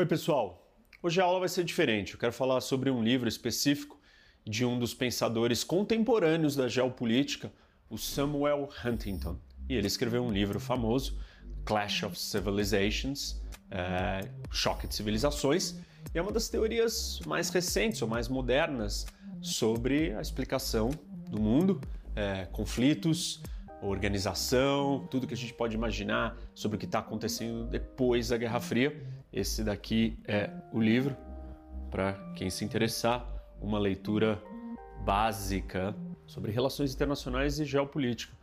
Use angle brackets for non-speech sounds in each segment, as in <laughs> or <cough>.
Oi, pessoal. Hoje a aula vai ser diferente. Eu quero falar sobre um livro específico de um dos pensadores contemporâneos da geopolítica, o Samuel Huntington. E ele escreveu um livro famoso, Clash of Civilizations, é, Choque de Civilizações, e é uma das teorias mais recentes ou mais modernas sobre a explicação do mundo, é, conflitos, organização, tudo que a gente pode imaginar sobre o que está acontecendo depois da Guerra Fria. Esse daqui é o livro, para quem se interessar, uma leitura básica sobre relações internacionais e geopolítica.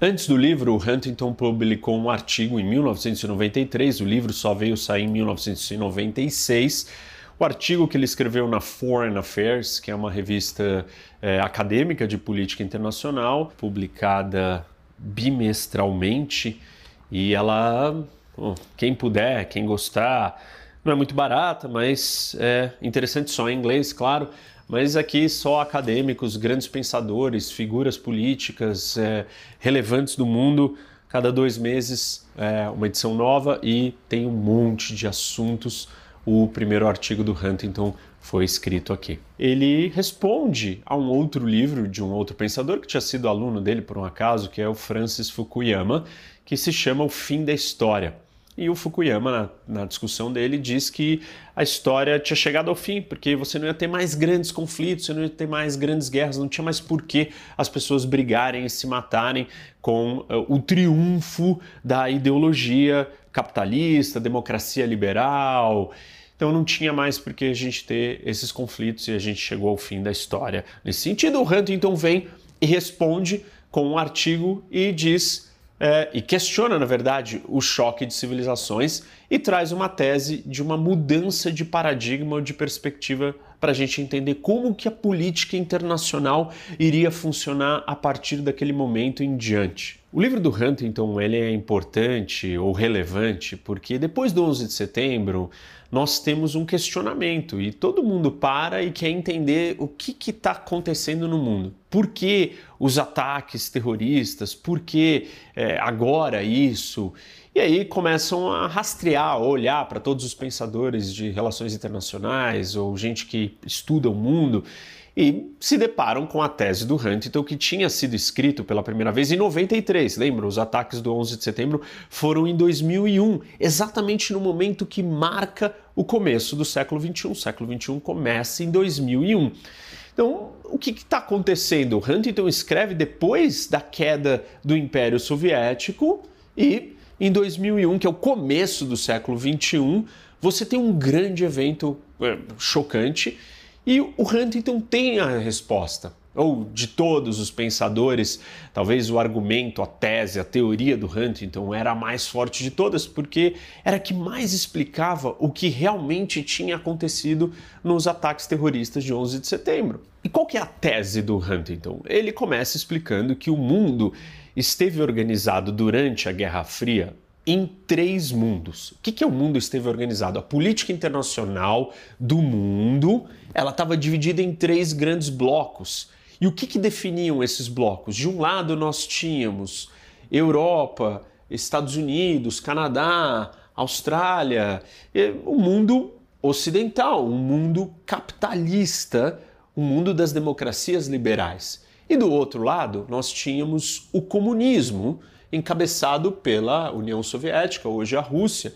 Antes do livro, Huntington publicou um artigo em 1993, o livro só veio sair em 1996. O artigo que ele escreveu na Foreign Affairs, que é uma revista é, acadêmica de política internacional, publicada bimestralmente, e ela, quem puder, quem gostar, não é muito barata, mas é interessante só em inglês, claro mas aqui só acadêmicos, grandes pensadores, figuras políticas é, relevantes do mundo. Cada dois meses é, uma edição nova e tem um monte de assuntos. O primeiro artigo do Huntington foi escrito aqui. Ele responde a um outro livro de um outro pensador que tinha sido aluno dele por um acaso, que é o Francis Fukuyama, que se chama O Fim da História. E o Fukuyama, na, na, discussão dele, diz que a história tinha chegado ao fim, porque você não ia ter mais grandes conflitos, você não ia ter mais grandes guerras, não tinha mais por que as pessoas brigarem e se matarem com uh, o triunfo da ideologia capitalista, democracia liberal. Então não tinha mais por que a gente ter esses conflitos e a gente chegou ao fim da história. Nesse sentido, o Huntington vem e responde com um artigo e diz é, e questiona, na verdade, o choque de civilizações e traz uma tese de uma mudança de paradigma ou de perspectiva para a gente entender como que a política internacional iria funcionar a partir daquele momento em diante. O livro do Huntington ele é importante ou relevante porque depois do 11 de setembro nós temos um questionamento e todo mundo para e quer entender o que está acontecendo no mundo. Por que os ataques terroristas? Por que é, agora isso? E aí começam a rastrear, olhar para todos os pensadores de relações internacionais ou gente que estuda o mundo e se deparam com a tese do Huntington que tinha sido escrito pela primeira vez em 93. Lembra? Os ataques do 11 de setembro foram em 2001, exatamente no momento que marca o começo do século 21. O século 21 começa em 2001. Então, o que está acontecendo? Huntington escreve depois da queda do Império Soviético e em 2001, que é o começo do século 21, você tem um grande evento é, chocante e o Huntington tem a resposta. Ou de todos os pensadores, talvez o argumento, a tese, a teoria do Huntington era a mais forte de todas, porque era que mais explicava o que realmente tinha acontecido nos ataques terroristas de 11 de setembro. E qual que é a tese do Huntington? Ele começa explicando que o mundo esteve organizado durante a Guerra Fria em três mundos. O que, que é o mundo esteve organizado? A política internacional do mundo ela estava dividida em três grandes blocos. E o que, que definiam esses blocos? De um lado nós tínhamos Europa, Estados Unidos, Canadá, Austrália, o mundo ocidental, um mundo capitalista, um mundo das democracias liberais. E do outro lado, nós tínhamos o comunismo, encabeçado pela União Soviética, hoje a Rússia,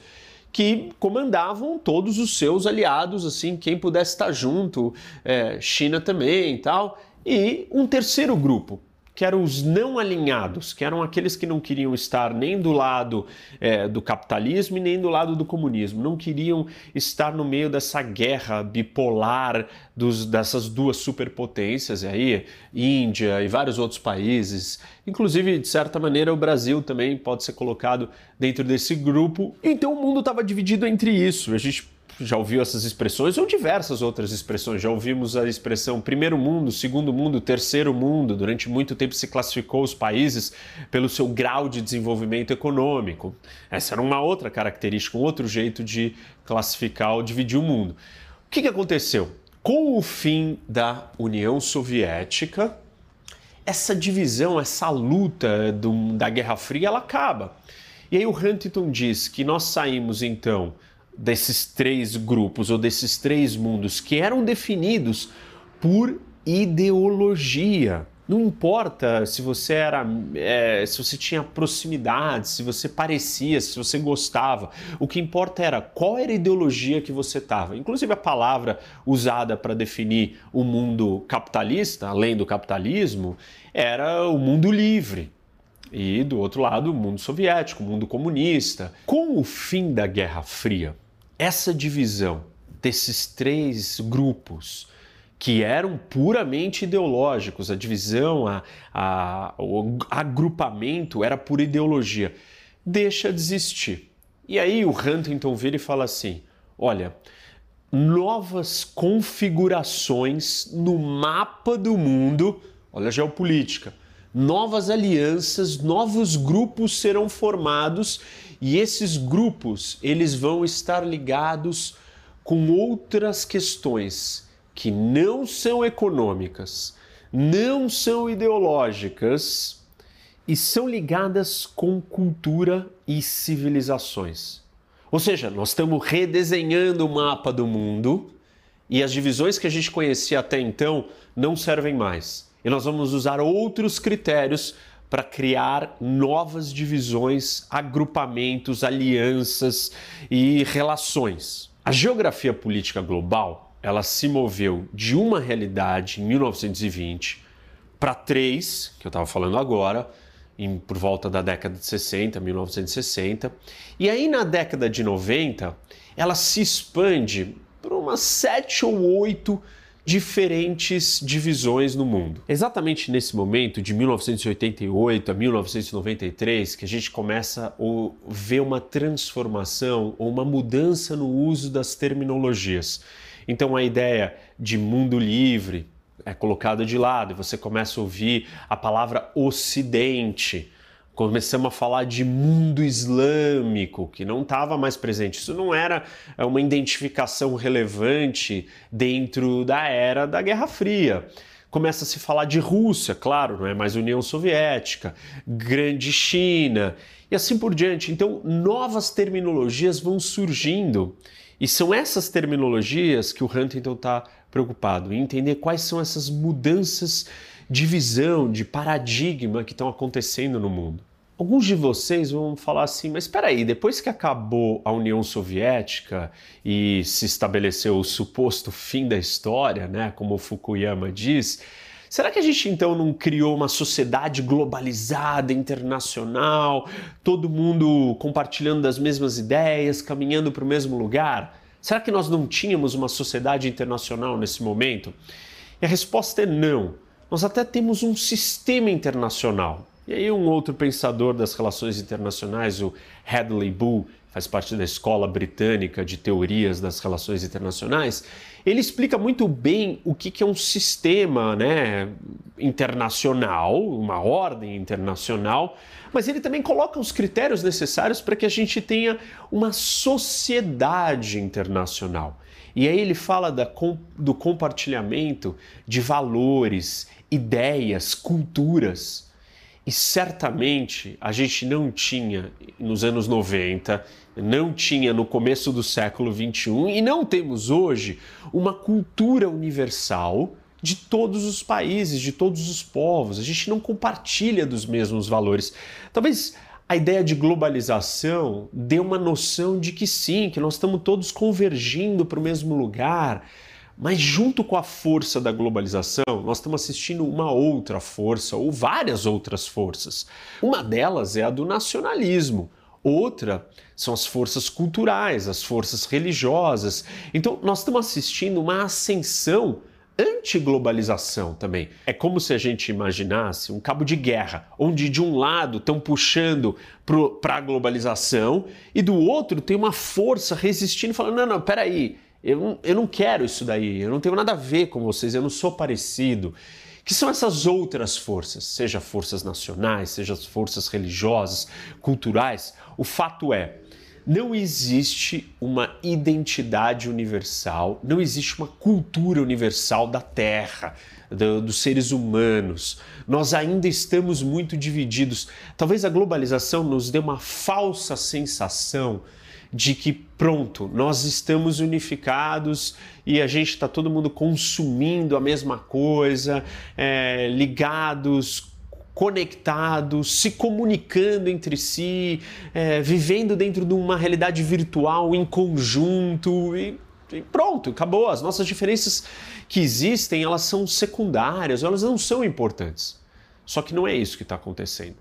que comandavam todos os seus aliados, assim, quem pudesse estar junto, é, China também e tal, e um terceiro grupo, que eram os não alinhados, que eram aqueles que não queriam estar nem do lado é, do capitalismo e nem do lado do comunismo, não queriam estar no meio dessa guerra bipolar dos, dessas duas superpotências aí, Índia e vários outros países, inclusive de certa maneira o Brasil também pode ser colocado dentro desse grupo. Então o mundo estava dividido entre isso. A gente já ouviu essas expressões ou diversas outras expressões. Já ouvimos a expressão primeiro mundo, segundo mundo, terceiro mundo. Durante muito tempo se classificou os países pelo seu grau de desenvolvimento econômico. Essa era uma outra característica, um outro jeito de classificar ou dividir o mundo. O que, aconteceu? Com o fim da União Soviética, essa divisão, essa luta do, da Guerra Fria, ela acaba. E aí o Huntington diz que nós saímos então desses três grupos ou desses três mundos que eram definidos por ideologia. Não importa se você era, é, se você tinha proximidade, se você parecia, se você gostava. O que importa era qual era a ideologia que você estava. Inclusive a palavra usada para definir o mundo capitalista, além do capitalismo, era o mundo livre. E do outro lado, o mundo soviético, o mundo comunista. Com o fim da Guerra Fria, essa divisão desses três grupos que eram puramente ideológicos, a divisão, a, a, o agrupamento era por ideologia, deixa de existir. E aí o Huntington vira e fala assim: olha, novas configurações no mapa do mundo, olha a geopolítica, novas alianças, novos grupos serão formados e esses grupos eles vão estar ligados com outras questões que não são econômicas, não são ideológicas e são ligadas com cultura e civilizações. Ou seja, nós estamos redesenhando o mapa do mundo e as divisões que a gente conhecia até então não servem mais. E nós vamos usar outros critérios para criar novas divisões, agrupamentos, alianças e relações. A geografia política global ela se moveu de uma realidade em 1920 para três, que eu estava falando agora, em, por volta da década de 60, 1960. E aí na década de 90, ela se expande para umas sete ou oito diferentes divisões no mundo. Exatamente nesse momento, de 1988 a 1993, que a gente começa a ver uma transformação ou uma mudança no uso das terminologias. Então a ideia de mundo livre é colocada de lado e você começa a ouvir a palavra ocidente. Começamos a falar de mundo islâmico, que não estava mais presente. Isso não era é, uma identificação relevante dentro da era da Guerra Fria começa a se falar de Rússia, claro, não é mais União Soviética, Grande China e assim por diante. Então, novas terminologias vão surgindo e são essas terminologias que o Huntington está preocupado em entender quais são essas mudanças de visão, de paradigma que estão acontecendo no mundo. Alguns de vocês vão falar assim, mas espera aí, depois que acabou a União Soviética e se estabeleceu o suposto fim da história, né, como Fukuyama diz, Será que a gente então não criou uma sociedade globalizada, internacional, todo mundo compartilhando das mesmas ideias, caminhando para o mesmo lugar? Será que nós não tínhamos uma sociedade internacional nesse momento? E a resposta é não. Nós até temos um sistema internacional. E aí um outro pensador das relações internacionais, o Hadley Bull, faz parte da escola britânica de teorias das relações internacionais, ele explica muito bem o que, é um sistema né, internacional, uma ordem internacional, mas ele também coloca os critérios necessários para que a gente tenha uma sociedade internacional. E aí ele fala da, do compartilhamento de valores, ideias, culturas. E certamente a gente não tinha nos anos 90, não tinha no começo do século 21 e não temos hoje uma cultura universal de todos os países, de todos os povos. A gente não compartilha dos mesmos valores. Talvez a ideia de globalização dê uma noção de que sim, que nós estamos todos convergindo para o mesmo lugar mas junto com a força da globalização, nós estamos assistindo uma outra força, ou várias outras forças. Uma delas é a do nacionalismo, outra são as forças culturais, as forças religiosas. Então, nós estamos assistindo uma ascensão anti-globalização também. É como se a gente imaginasse um cabo de guerra, onde de um lado estão puxando para a globalização e do outro tem uma força resistindo, falando: não, não, peraí, eu, eu não quero isso daí, eu não tenho nada a ver com vocês, eu não sou parecido. Que são essas outras forças, seja forças nacionais, seja forças religiosas, culturais. O fato é, não existe uma identidade universal, não existe uma cultura universal da Terra, do, dos seres humanos. Nós ainda estamos muito divididos. Talvez a globalização nos dê uma falsa sensação de que pronto, nós estamos unificados e a gente está todo mundo consumindo a mesma coisa, é, ligados, conectados, se comunicando entre si, é, vivendo dentro de uma realidade virtual em conjunto e, e, pronto, acabou. As nossas diferenças que existem, elas são secundárias, elas não são importantes. Só que não é isso que está acontecendo.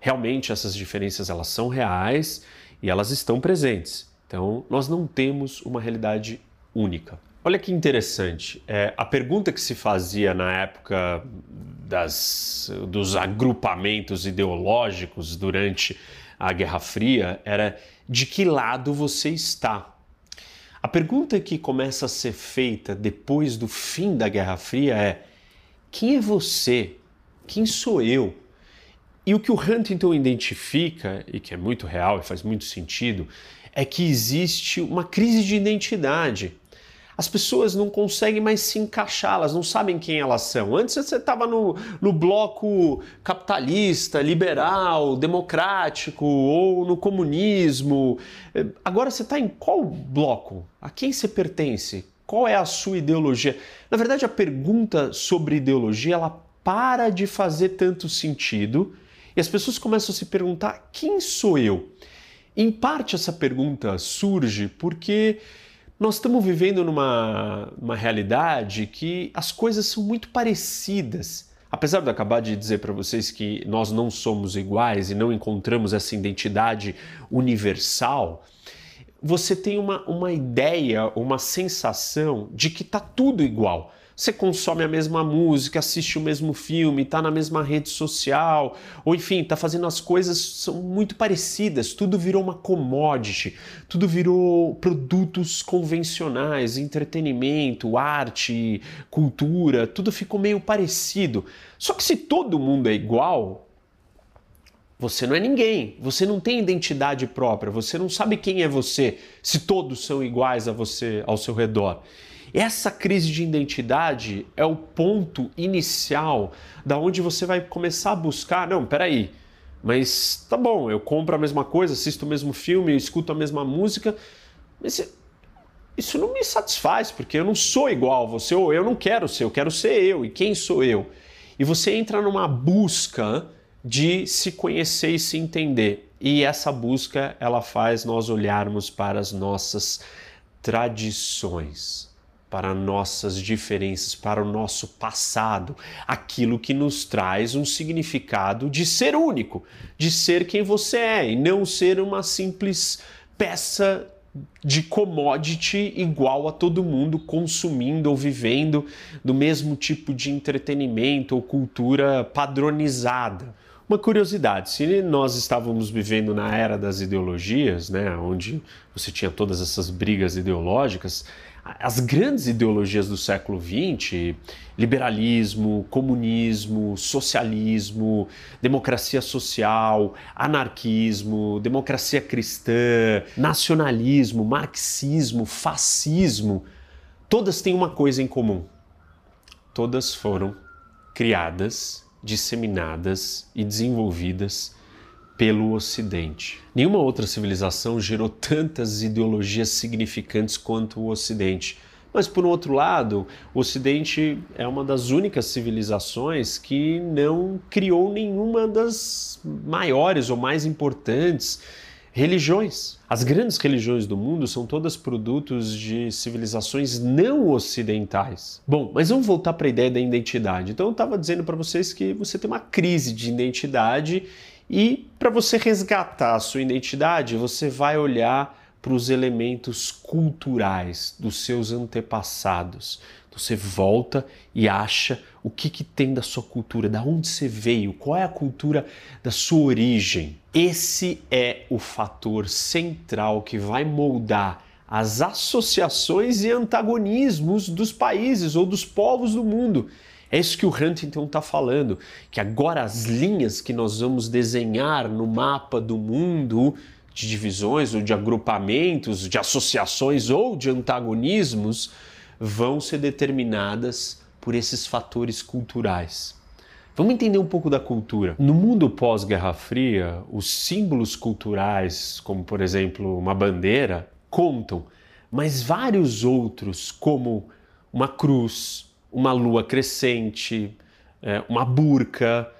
Realmente essas diferenças elas são reais e elas estão presentes. Então nós não temos uma realidade única. Olha que interessante. É, a pergunta que se fazia na época das, dos agrupamentos ideológicos durante a Guerra Fria era de que lado você está. A pergunta que começa a ser feita depois do fim da Guerra Fria é: quem é você? Quem sou eu? E o que o Huntington identifica, e que é muito real e faz muito sentido, é que existe uma crise de identidade as pessoas não conseguem mais se encaixar, elas não sabem quem elas são. Antes você estava no, no bloco capitalista, liberal, democrático ou no comunismo. Agora você está em qual bloco? A quem você pertence? Qual é a sua ideologia? Na verdade, a pergunta sobre ideologia ela para de fazer tanto sentido e as pessoas começam a se perguntar: quem sou eu? Em parte, essa pergunta surge porque nós estamos vivendo numa uma realidade que as coisas são muito parecidas. Apesar de eu acabar de dizer para vocês que nós não somos iguais e não encontramos essa identidade universal, você tem uma, uma ideia, uma sensação de que está tudo igual. Você consome a mesma música, assiste o mesmo filme, está na mesma rede social, ou enfim, está fazendo as coisas são muito parecidas, tudo virou uma commodity, tudo virou produtos convencionais, entretenimento, arte, cultura, tudo ficou meio parecido. Só que se todo mundo é igual, você não é ninguém, você não tem identidade própria, você não sabe quem é você se todos são iguais a você ao seu redor. Essa crise de identidade é o ponto inicial da onde você vai começar a buscar, não, peraí, mas tá bom, eu compro a mesma coisa, assisto o mesmo filme, escuto a mesma música, mas isso não me satisfaz, porque eu não sou igual a você, ou eu não quero ser, eu quero ser eu, e quem sou eu? E você entra numa busca de se conhecer e se entender. E essa busca, ela faz nós olharmos para as nossas tradições para nossas diferenças, para o nosso passado, aquilo que nos traz um significado de ser único, de ser quem você é e não ser uma simples peça de commodity igual a todo mundo consumindo ou vivendo do mesmo tipo de entretenimento ou cultura padronizada. Uma curiosidade, se nós estávamos vivendo na era das ideologias, né, onde você tinha todas essas brigas ideológicas, as grandes ideologias do século XX, liberalismo, comunismo, socialismo, democracia social, anarquismo, democracia cristã, nacionalismo, marxismo, fascismo, todas têm uma coisa em comum. Todas foram criadas, disseminadas e desenvolvidas pelo Ocidente. Nenhuma outra civilização gerou tantas ideologias significantes quanto o Ocidente. Mas, por um outro lado, o Ocidente é uma das únicas civilizações que não criou nenhuma das maiores ou mais importantes religiões. As grandes religiões do mundo são todas produtos de civilizações não ocidentais. Bom, mas vamos voltar para a ideia da identidade. Então, eu estava dizendo para vocês que você tem uma crise de identidade e para você resgatar a sua identidade, você vai olhar para os elementos culturais dos seus antepassados. Então você volta e acha o que, que tem da sua cultura, da onde você veio, qual é a cultura da sua origem. Esse é o fator central que vai moldar as associações e antagonismos dos países ou dos povos do mundo. É isso que o Huntington está falando, que agora as linhas que nós vamos desenhar no mapa do mundo de divisões ou de agrupamentos, de associações ou de antagonismos vão ser determinadas por esses fatores culturais. Vamos entender um pouco da cultura. No mundo pós-Guerra Fria, os símbolos culturais, como por exemplo uma bandeira, contam, mas vários outros, como uma cruz, uma lua crescente, é, uma burca,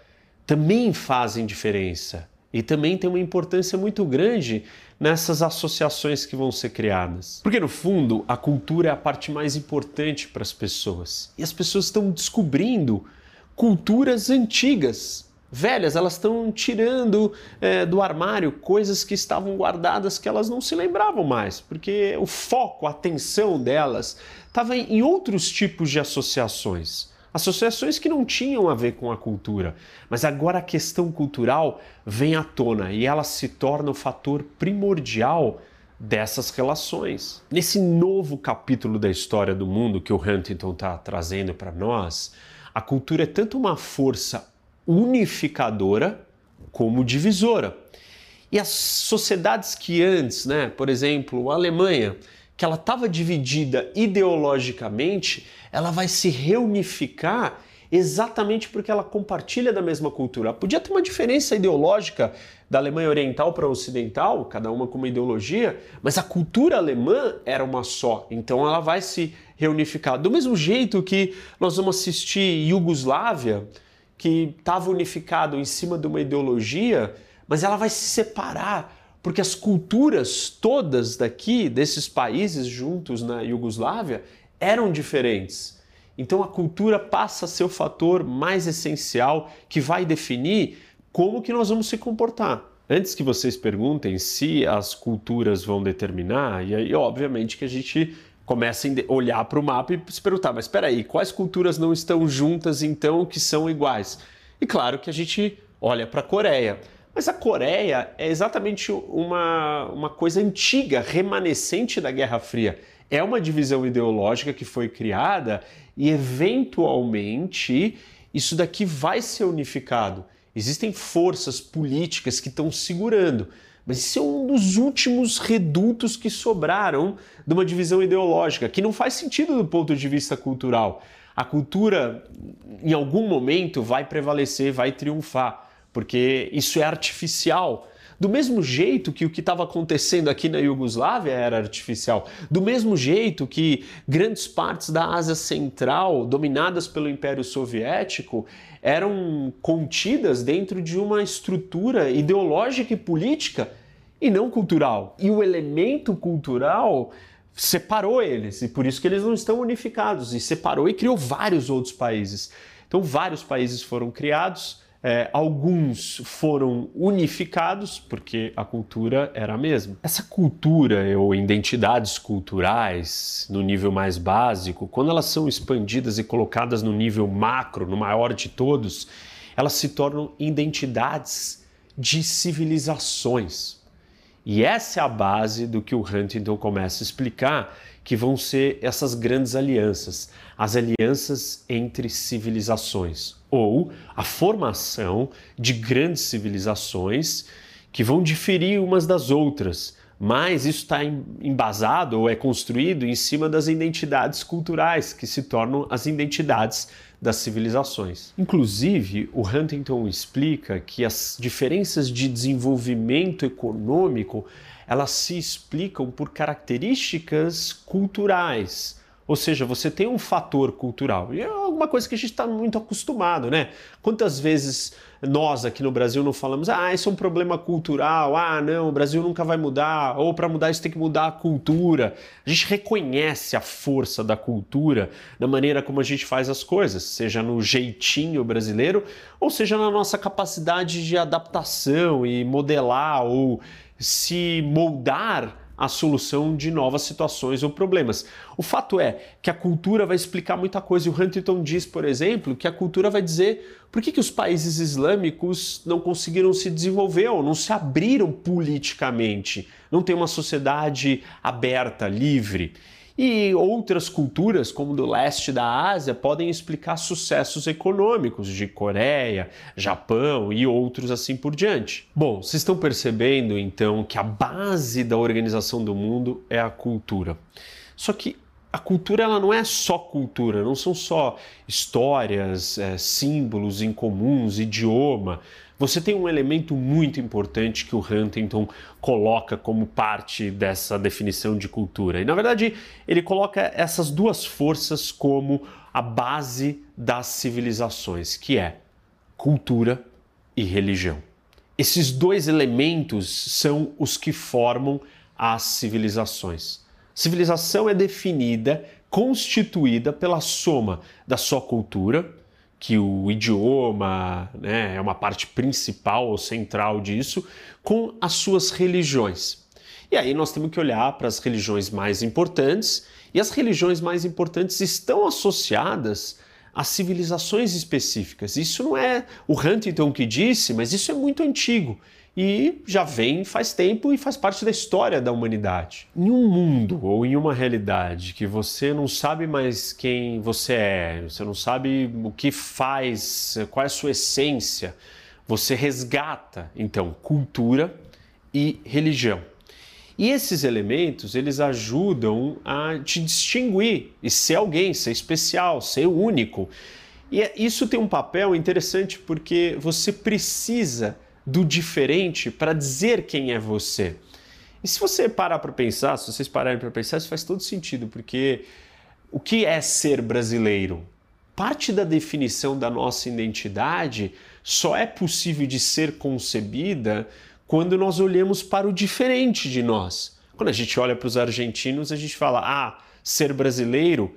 também fazem diferença e também tem uma importância muito grande nessas associações que vão ser criadas. Porque no fundo, a cultura é a parte mais importante para as pessoas. E as pessoas estão descobrindo culturas antigas, velhas, elas estão tirando é, do armário coisas que estavam guardadas que elas não se lembravam mais, porque o foco, a atenção delas estava em outros tipos de associações associações que não tinham a ver com a cultura, mas agora a questão cultural vem à tona e ela se torna o fator primordial dessas relações. Nesse novo capítulo da história do mundo que o Huntington está trazendo para nós, a cultura é tanto uma força unificadora como divisora. E as sociedades que antes, né, por exemplo, a Alemanha, que ela estava dividida ideologicamente, ela vai se reunificar exatamente porque ela compartilha da mesma cultura. Podia ter uma diferença ideológica da Alemanha Oriental para Ocidental, cada uma com uma ideologia, mas a cultura alemã era uma só, então ela vai se reunificar. Do mesmo jeito que nós vamos assistir Iugoslávia, que estava unificado em cima de uma ideologia, mas ela vai se separar porque as culturas todas daqui, desses países juntos na Iugoslávia, eram diferentes. Então a cultura passa a ser o fator mais essencial que vai definir como que nós vamos se comportar. Antes que vocês perguntem se as culturas vão determinar, e aí obviamente que a gente começa a olhar para o mapa e se perguntar, mas espera aí, quais culturas não estão juntas então que são iguais? E claro que a gente olha para a Coreia. Mas a Coreia é exatamente uma, uma coisa antiga, remanescente da Guerra Fria. É uma divisão ideológica que foi criada e, eventualmente, isso daqui vai ser unificado. Existem forças políticas que estão segurando, mas isso é um dos últimos redutos que sobraram de uma divisão ideológica, que não faz sentido do ponto de vista cultural. A cultura, em algum momento, vai prevalecer, vai triunfar porque isso é artificial. Do mesmo jeito que o que estava acontecendo aqui na Iugoslávia era artificial, do mesmo jeito que grandes partes da Ásia Central, dominadas pelo Império Soviético, eram contidas dentro de uma estrutura ideológica e política e não cultural. E o elemento cultural separou eles, e por isso que eles não estão unificados, e separou e criou vários outros países. Então, vários países foram criados é, alguns foram unificados porque a cultura era a mesma. Essa cultura ou identidades culturais no nível mais básico, quando elas são expandidas e colocadas no nível macro, no maior de todos, elas se tornam identidades de civilizações. E essa é a base do que o Huntington começa a explicar, que vão ser essas grandes alianças, as alianças entre civilizações, ou a formação de grandes civilizações que vão diferir umas das outras, mas isso está embasado ou é construído em cima das identidades culturais, que se tornam as identidades das civilizações. Inclusive, o Huntington explica que as diferenças de desenvolvimento econômico elas se explicam por características culturais ou seja, você tem um fator cultural. E é alguma coisa que a gente está muito acostumado, né? Quantas vezes nós aqui no Brasil não falamos, ah, isso é um problema cultural, ah, não, o Brasil nunca vai mudar, ou para mudar isso tem que mudar a cultura. A gente reconhece a força da cultura na maneira como a gente faz as coisas, seja no jeitinho brasileiro, ou seja na nossa capacidade de adaptação e modelar ou se moldar a solução de novas situações ou problemas. O fato é que a cultura vai explicar muita coisa. O Huntington diz, por exemplo, que a cultura vai dizer por que, que os países islâmicos não conseguiram se desenvolver ou não se abriram politicamente, não tem uma sociedade aberta, livre. E outras culturas, como do leste da Ásia, podem explicar sucessos econômicos de Coreia, Japão e outros assim por diante. Bom, vocês estão percebendo então que a base da organização do mundo é a cultura. Só que a cultura ela não é só cultura, não são só histórias, é, símbolos incomuns, idioma. Você tem um elemento muito importante que o Huntington coloca como parte dessa definição de cultura. E na verdade, ele coloca essas duas forças como a base das civilizações, que é cultura e religião. Esses dois elementos são os que formam as civilizações. Civilização é definida, constituída pela soma da sua cultura, que o idioma né, é uma parte principal ou central disso, com as suas religiões. E aí nós temos que olhar para as religiões mais importantes, e as religiões mais importantes estão associadas a civilizações específicas. Isso não é o Huntington que disse, mas isso é muito antigo e já vem faz tempo e faz parte da história da humanidade. Em um mundo ou em uma realidade que você não sabe mais quem você é, você não sabe o que faz, qual é a sua essência, você resgata então cultura e religião. E esses elementos, eles ajudam a te distinguir e ser alguém, ser especial, ser único. E é, isso tem um papel interessante porque você precisa do diferente para dizer quem é você. E se você parar para pensar, se vocês pararem para pensar, isso faz todo sentido, porque o que é ser brasileiro? Parte da definição da nossa identidade só é possível de ser concebida quando nós olhamos para o diferente de nós. Quando a gente olha para os argentinos, a gente fala: ah, ser brasileiro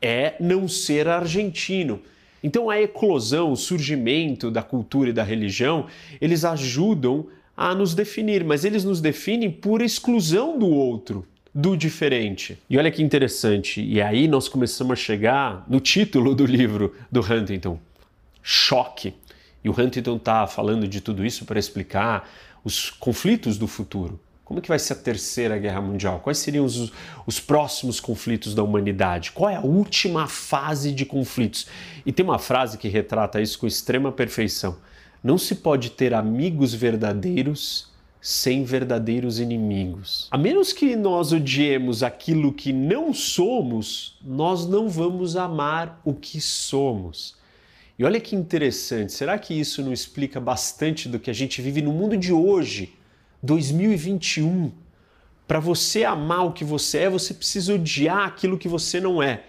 é não ser argentino. Então a eclosão, o surgimento da cultura e da religião, eles ajudam a nos definir, mas eles nos definem por exclusão do outro, do diferente. E olha que interessante, e aí nós começamos a chegar no título do livro do Huntington, Choque. E o Huntington está falando de tudo isso para explicar os conflitos do futuro. Como que vai ser a terceira guerra mundial? Quais seriam os, os próximos conflitos da humanidade? Qual é a última fase de conflitos? E tem uma frase que retrata isso com extrema perfeição. Não se pode ter amigos verdadeiros sem verdadeiros inimigos. A menos que nós odiemos aquilo que não somos, nós não vamos amar o que somos. E olha que interessante, será que isso não explica bastante do que a gente vive no mundo de hoje? 2021. Para você amar o que você é, você precisa odiar aquilo que você não é.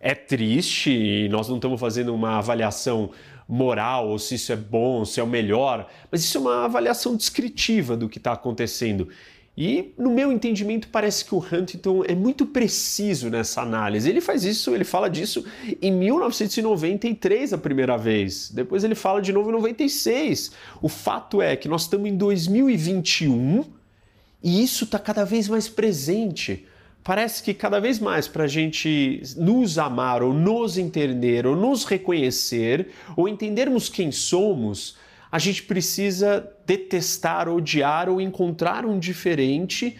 É triste e nós não estamos fazendo uma avaliação moral ou se isso é bom, se é o melhor, mas isso é uma avaliação descritiva do que está acontecendo. E, no meu entendimento, parece que o Huntington é muito preciso nessa análise. Ele faz isso, ele fala disso em 1993 a primeira vez. Depois ele fala de novo em 96. O fato é que nós estamos em 2021 e isso está cada vez mais presente. Parece que cada vez mais para a gente nos amar ou nos entender ou nos reconhecer ou entendermos quem somos, a gente precisa detestar, odiar ou encontrar um diferente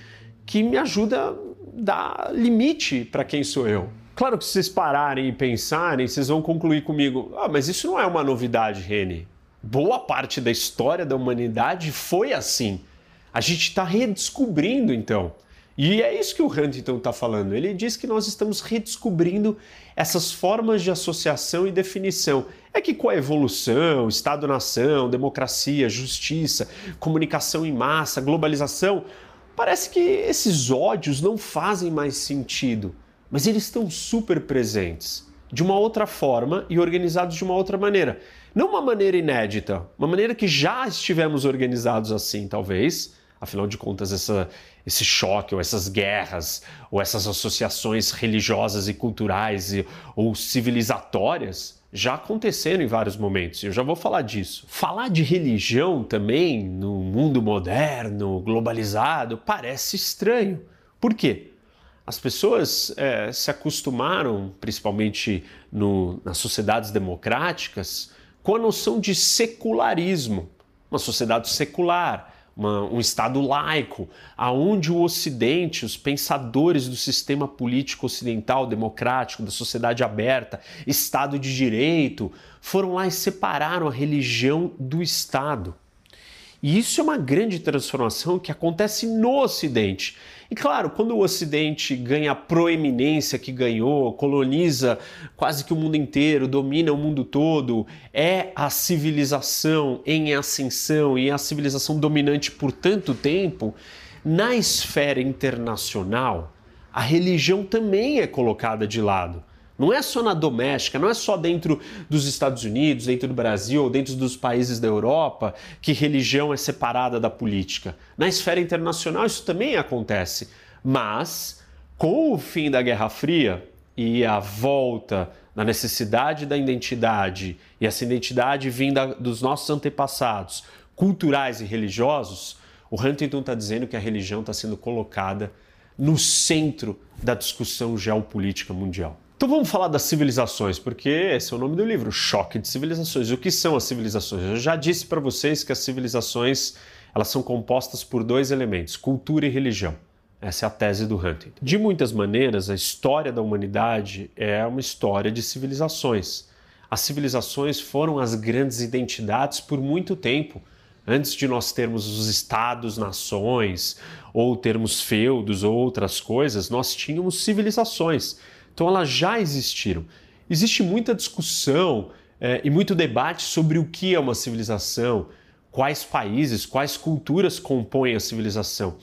que me ajuda a dar limite para quem sou eu. Claro que se vocês pararem e pensarem, vocês vão concluir comigo: ah, mas isso não é uma novidade, Rene. Boa parte da história da humanidade foi assim. A gente está redescobrindo então. E é isso que o Huntington está falando. Ele diz que nós estamos redescobrindo essas formas de associação e definição. É que com a evolução, Estado-nação, democracia, justiça, comunicação em massa, globalização, parece que esses ódios não fazem mais sentido, mas eles estão super presentes, de uma outra forma e organizados de uma outra maneira. Não uma maneira inédita, uma maneira que já estivemos organizados assim, talvez, Afinal de contas, essa, esse choque, ou essas guerras, ou essas associações religiosas e culturais e, ou civilizatórias já aconteceram em vários momentos. Eu já vou falar disso. Falar de religião também no mundo moderno, globalizado, parece estranho. Por quê? As pessoas é, se acostumaram, principalmente no, nas sociedades democráticas, com a noção de secularismo. Uma sociedade secular, uma, um Estado laico, aonde o Ocidente, os pensadores do sistema político ocidental, democrático, da sociedade aberta, Estado de Direito, foram lá e separaram a religião do Estado. E isso é uma grande transformação que acontece no Ocidente. E claro, quando o Ocidente ganha a proeminência que ganhou, coloniza quase que o mundo inteiro, domina o mundo todo, é a civilização em ascensão e a civilização dominante por tanto tempo, na esfera internacional, a religião também é colocada de lado. Não é só na doméstica, não é só dentro dos Estados Unidos, dentro do Brasil ou dentro dos países da Europa que religião é separada da política. Na esfera internacional isso também acontece. Mas, com o fim da Guerra Fria e a volta da necessidade da identidade, e essa identidade vinda dos nossos antepassados, culturais e religiosos, o Huntington está dizendo que a religião está sendo colocada no centro da discussão geopolítica mundial. Então vamos falar das civilizações, porque esse é o nome do livro, Choque de Civilizações. O que são as civilizações? Eu já disse para vocês que as civilizações elas são compostas por dois elementos, cultura e religião. Essa é a tese do Huntington. De muitas maneiras, a história da humanidade é uma história de civilizações. As civilizações foram as grandes identidades por muito tempo. Antes de nós termos os estados, nações, ou termos feudos ou outras coisas, nós tínhamos civilizações. Então elas já existiram. Existe muita discussão é, e muito debate sobre o que é uma civilização, quais países, quais culturas compõem a civilização.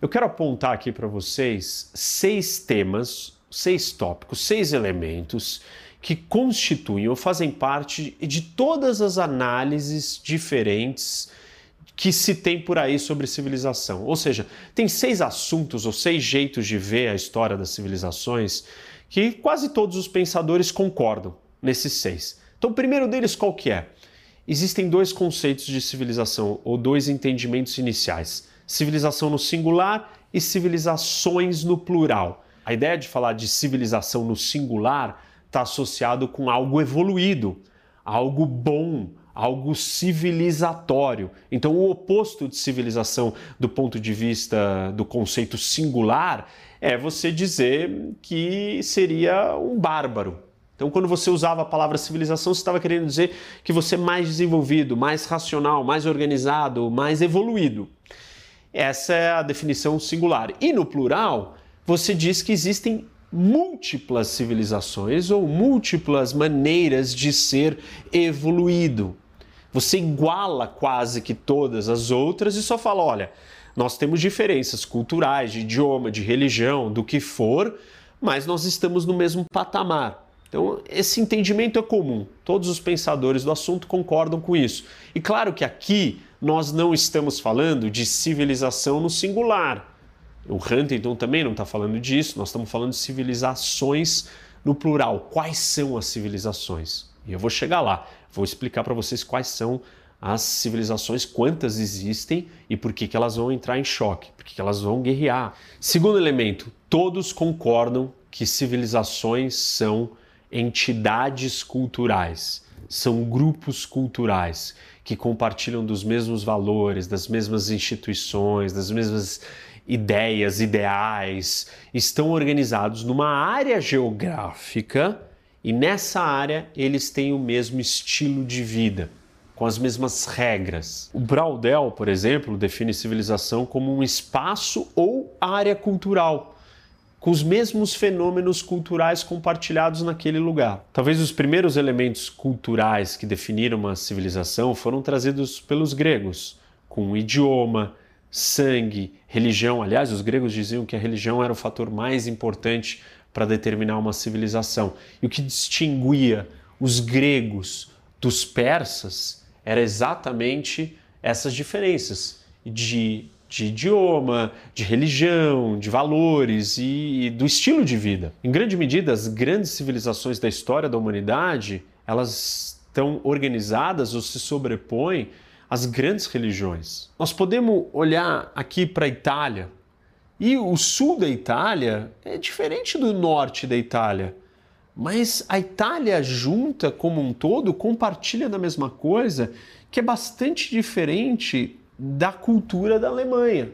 Eu quero apontar aqui para vocês seis temas, seis tópicos, seis elementos que constituem ou fazem parte de todas as análises diferentes que se tem por aí sobre civilização. Ou seja, tem seis assuntos ou seis jeitos de ver a história das civilizações que quase todos os pensadores concordam nesses seis. Então, o primeiro deles qual que é? Existem dois conceitos de civilização ou dois entendimentos iniciais: civilização no singular e civilizações no plural. A ideia de falar de civilização no singular está associado com algo evoluído, algo bom, algo civilizatório. Então, o oposto de civilização do ponto de vista do conceito singular é você dizer que seria um bárbaro. Então, quando você usava a palavra civilização, você estava querendo dizer que você é mais desenvolvido, mais racional, mais organizado, mais evoluído. Essa é a definição singular. E no plural, você diz que existem múltiplas civilizações ou múltiplas maneiras de ser evoluído. Você iguala quase que todas as outras e só fala: olha, nós temos diferenças culturais, de idioma, de religião, do que for, mas nós estamos no mesmo patamar. Então, esse entendimento é comum. Todos os pensadores do assunto concordam com isso. E claro que aqui nós não estamos falando de civilização no singular. O Huntington também não está falando disso, nós estamos falando de civilizações no plural. Quais são as civilizações? E eu vou chegar lá, vou explicar para vocês quais são as civilizações, quantas existem e por que, que elas vão entrar em choque, por que, que elas vão guerrear. Segundo elemento, todos concordam que civilizações são entidades culturais, são grupos culturais que compartilham dos mesmos valores, das mesmas instituições, das mesmas ideias, ideais, estão organizados numa área geográfica e nessa área eles têm o mesmo estilo de vida com as mesmas regras. O Braudel, por exemplo, define civilização como um espaço ou área cultural, com os mesmos fenômenos culturais compartilhados naquele lugar. Talvez os primeiros elementos culturais que definiram uma civilização foram trazidos pelos gregos, com idioma, sangue, religião. Aliás, os gregos diziam que a religião era o fator mais importante para determinar uma civilização. E o que distinguia os gregos dos persas era exatamente essas diferenças de, de idioma, de religião, de valores e, e do estilo de vida. Em grande medida, as grandes civilizações da história da humanidade elas estão organizadas ou se sobrepõem às grandes religiões. Nós podemos olhar aqui para a Itália e o sul da Itália é diferente do norte da Itália. Mas a Itália junta como um todo compartilha da mesma coisa, que é bastante diferente da cultura da Alemanha.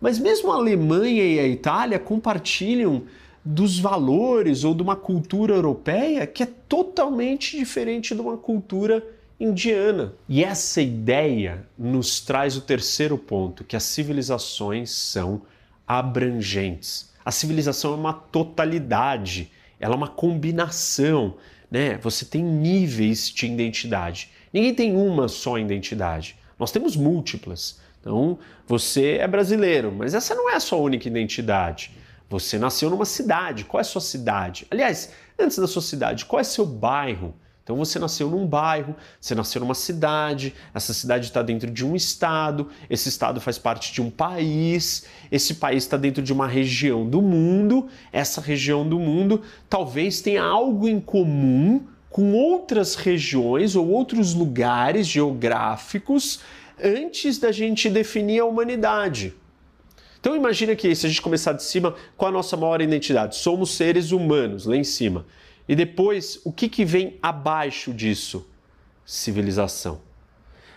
Mas mesmo a Alemanha e a Itália compartilham dos valores ou de uma cultura europeia que é totalmente diferente de uma cultura indiana. E essa ideia nos traz o terceiro ponto, que as civilizações são abrangentes. A civilização é uma totalidade, ela é uma combinação, né? Você tem níveis de identidade. Ninguém tem uma só identidade. Nós temos múltiplas. Então, você é brasileiro, mas essa não é a sua única identidade. Você nasceu numa cidade. Qual é a sua cidade? Aliás, antes da sua cidade, qual é seu bairro? Então você nasceu num bairro, você nasceu numa cidade, essa cidade está dentro de um estado, esse estado faz parte de um país, esse país está dentro de uma região do mundo, essa região do mundo talvez tenha algo em comum com outras regiões ou outros lugares geográficos antes da gente definir a humanidade. Então imagina que se a gente começar de cima, qual a nossa maior identidade? Somos seres humanos, lá em cima. E depois, o que, que vem abaixo disso? Civilização.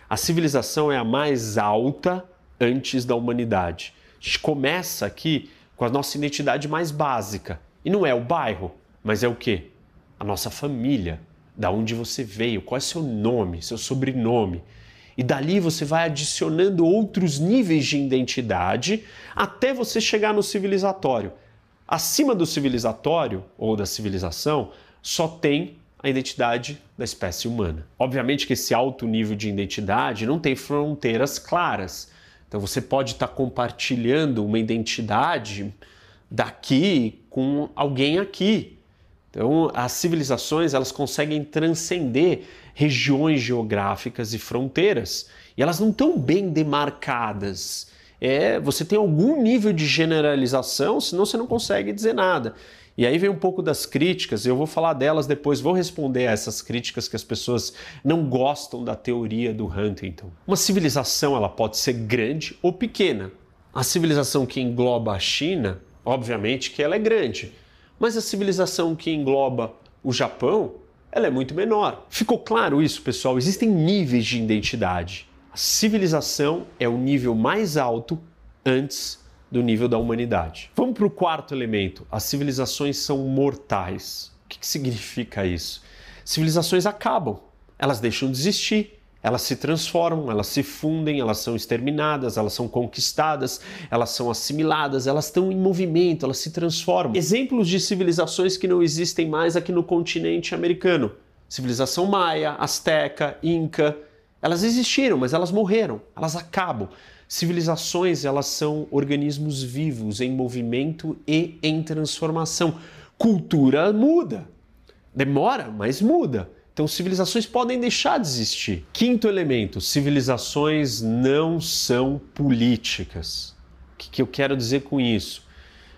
A civilização é a mais alta antes da humanidade. A gente começa aqui com a nossa identidade mais básica. E não é o bairro, mas é o quê? A nossa família. Da onde você veio, qual é seu nome, seu sobrenome. E dali você vai adicionando outros níveis de identidade até você chegar no civilizatório. Acima do civilizatório ou da civilização, só tem a identidade da espécie humana. Obviamente que esse alto nível de identidade não tem fronteiras claras. Então você pode estar compartilhando uma identidade daqui com alguém aqui. Então as civilizações elas conseguem transcender regiões geográficas e fronteiras e elas não estão bem demarcadas é você tem algum nível de generalização, senão você não consegue dizer nada. E aí vem um pouco das críticas, eu vou falar delas depois, vou responder a essas críticas que as pessoas não gostam da teoria do Huntington. Uma civilização ela pode ser grande ou pequena. A civilização que engloba a China, obviamente que ela é grande, mas a civilização que engloba o Japão, ela é muito menor. Ficou claro isso, pessoal? Existem níveis de identidade. A civilização é o nível mais alto antes do nível da humanidade. Vamos para o quarto elemento. As civilizações são mortais. O que, que significa isso? Civilizações acabam, elas deixam de existir, elas se transformam, elas se fundem, elas são exterminadas, elas são conquistadas, elas são assimiladas, elas estão em movimento, elas se transformam. Exemplos de civilizações que não existem mais aqui no continente americano: civilização maia, asteca, inca, elas existiram, mas elas morreram, elas acabam. Civilizações, elas são organismos vivos em movimento e em transformação. Cultura muda. Demora, mas muda. Então, civilizações podem deixar de existir. Quinto elemento: civilizações não são políticas. O que, que eu quero dizer com isso?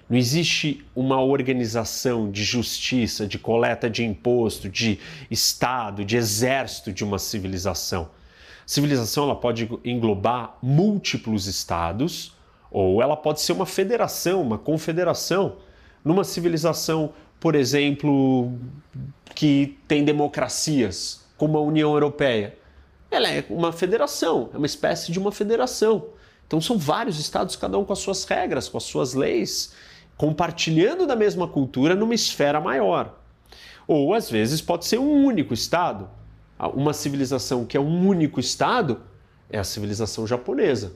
Não existe uma organização de justiça, de coleta de imposto, de Estado, de exército de uma civilização. Civilização ela pode englobar múltiplos estados ou ela pode ser uma federação, uma confederação. Numa civilização, por exemplo, que tem democracias, como a União Europeia, ela é uma federação, é uma espécie de uma federação. Então são vários estados, cada um com as suas regras, com as suas leis, compartilhando da mesma cultura numa esfera maior. Ou às vezes pode ser um único estado, uma civilização que é um único Estado é a civilização japonesa.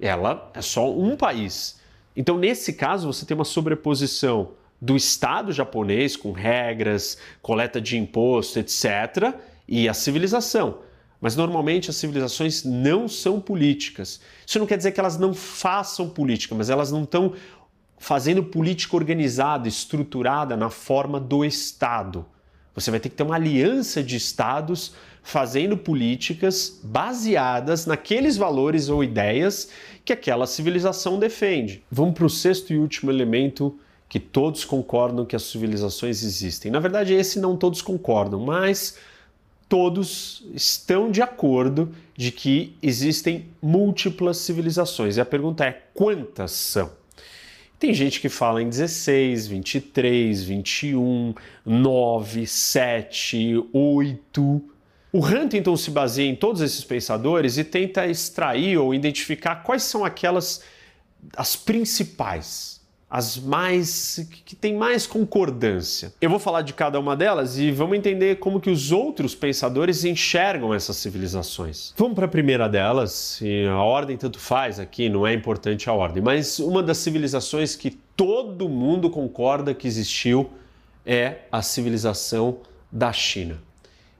Ela é só um país. Então, nesse caso, você tem uma sobreposição do Estado japonês, com regras, coleta de imposto, etc., e a civilização. Mas normalmente as civilizações não são políticas. Isso não quer dizer que elas não façam política, mas elas não estão fazendo política organizada, estruturada na forma do Estado. Você vai ter que ter uma aliança de estados fazendo políticas baseadas naqueles valores ou ideias que aquela civilização defende. Vamos para o sexto e último elemento que todos concordam que as civilizações existem. Na verdade, esse não todos concordam, mas todos estão de acordo de que existem múltiplas civilizações. E a pergunta é: quantas são? Tem gente que fala em 16, 23, 21, 9, 7, 8. O Huntington se baseia em todos esses pensadores e tenta extrair ou identificar quais são aquelas as principais, as mais que têm mais concordância. Eu vou falar de cada uma delas e vamos entender como que os outros pensadores enxergam essas civilizações. Vamos para a primeira delas, e a ordem tanto faz aqui, não é importante a ordem, mas uma das civilizações que todo mundo concorda que existiu é a civilização da China.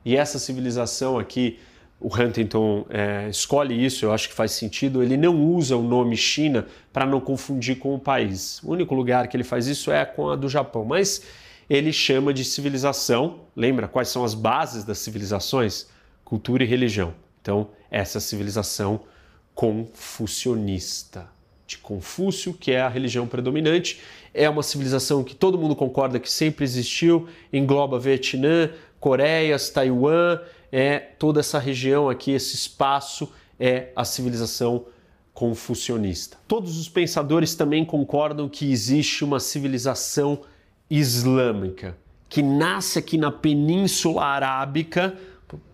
E essa civilização aqui, o Huntington é, escolhe isso, eu acho que faz sentido. Ele não usa o nome China para não confundir com o país. O único lugar que ele faz isso é com a do Japão, mas ele chama de civilização. Lembra quais são as bases das civilizações? Cultura e religião. Então, essa civilização confucionista de Confúcio, que é a religião predominante. É uma civilização que todo mundo concorda que sempre existiu, engloba Vietnã, Coreias, Taiwan, é toda essa região aqui, esse espaço é a civilização confucionista. Todos os pensadores também concordam que existe uma civilização islâmica que nasce aqui na Península Arábica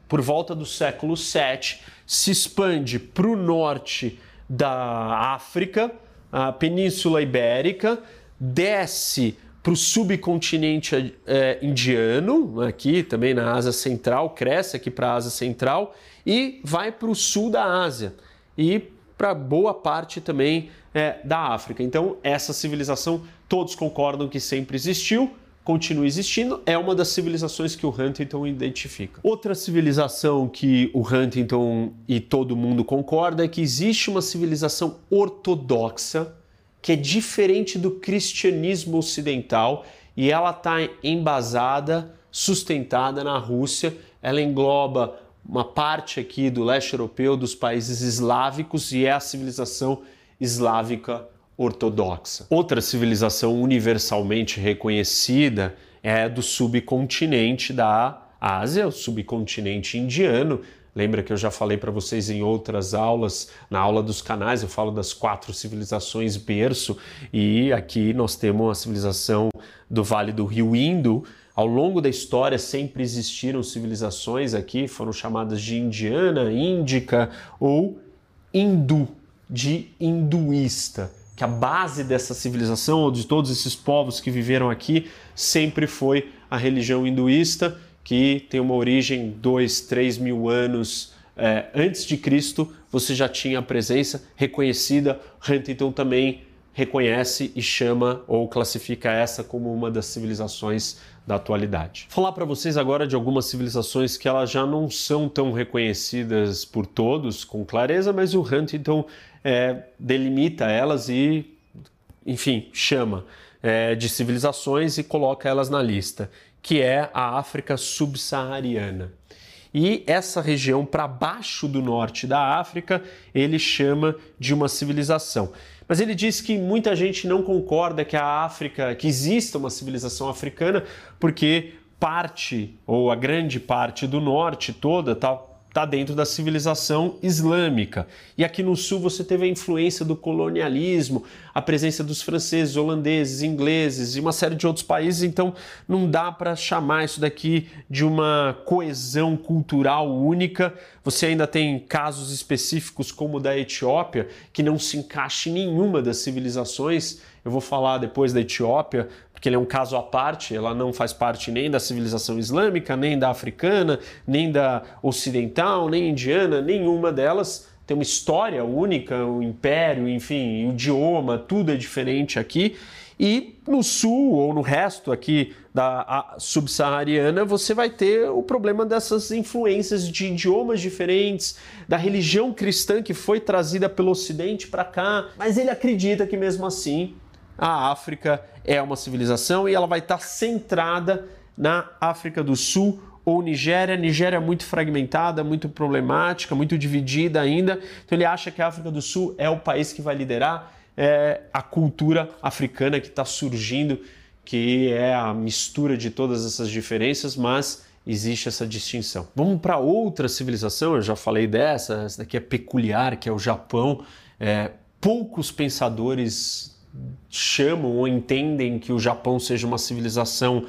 por volta do século VII, se expande para o norte da África, a Península Ibérica, desce para o subcontinente é, indiano, aqui também na Ásia Central, cresce aqui para a Ásia Central e vai para o sul da Ásia e para boa parte também é, da África. Então, essa civilização todos concordam que sempre existiu, continua existindo, é uma das civilizações que o Huntington identifica. Outra civilização que o Huntington e todo mundo concorda é que existe uma civilização ortodoxa que é diferente do cristianismo ocidental e ela está embasada, sustentada na Rússia. Ela engloba uma parte aqui do leste europeu, dos países eslávicos e é a civilização eslávica ortodoxa. Outra civilização universalmente reconhecida é do subcontinente da Ásia, o subcontinente indiano. Lembra que eu já falei para vocês em outras aulas, na aula dos canais, eu falo das quatro civilizações berço, e aqui nós temos a civilização do Vale do Rio Indo. Ao longo da história sempre existiram civilizações aqui, foram chamadas de indiana, índica ou hindu, de hinduísta que a base dessa civilização, ou de todos esses povos que viveram aqui, sempre foi a religião hinduísta, que tem uma origem dois, três mil anos é, antes de Cristo. Você já tinha a presença reconhecida. Huntington também reconhece e chama ou classifica essa como uma das civilizações da atualidade. Vou falar para vocês agora de algumas civilizações que elas já não são tão reconhecidas por todos com clareza, mas o Huntington é, delimita elas e, enfim, chama é, de civilizações e coloca elas na lista, que é a África subsaariana. E essa região para baixo do norte da África ele chama de uma civilização. Mas ele diz que muita gente não concorda que a África, que exista uma civilização africana, porque parte ou a grande parte do norte toda está está dentro da civilização islâmica. E aqui no sul você teve a influência do colonialismo, a presença dos franceses, holandeses, ingleses e uma série de outros países, então não dá para chamar isso daqui de uma coesão cultural única. Você ainda tem casos específicos como o da Etiópia, que não se encaixa em nenhuma das civilizações. Eu vou falar depois da Etiópia, porque ele é um caso à parte, ela não faz parte nem da civilização islâmica, nem da africana, nem da ocidental, nem indiana, nenhuma delas tem uma história única, um império, enfim, o idioma, tudo é diferente aqui. E no sul ou no resto aqui da subsaariana, você vai ter o problema dessas influências de idiomas diferentes, da religião cristã que foi trazida pelo ocidente para cá, mas ele acredita que mesmo assim a África é uma civilização e ela vai estar centrada na África do Sul ou Nigéria. Nigéria é muito fragmentada, muito problemática, muito dividida ainda. Então ele acha que a África do Sul é o país que vai liderar é, a cultura africana que está surgindo, que é a mistura de todas essas diferenças, mas existe essa distinção. Vamos para outra civilização, eu já falei dessa, essa daqui é peculiar, que é o Japão. É, poucos pensadores chamam ou entendem que o Japão seja uma civilização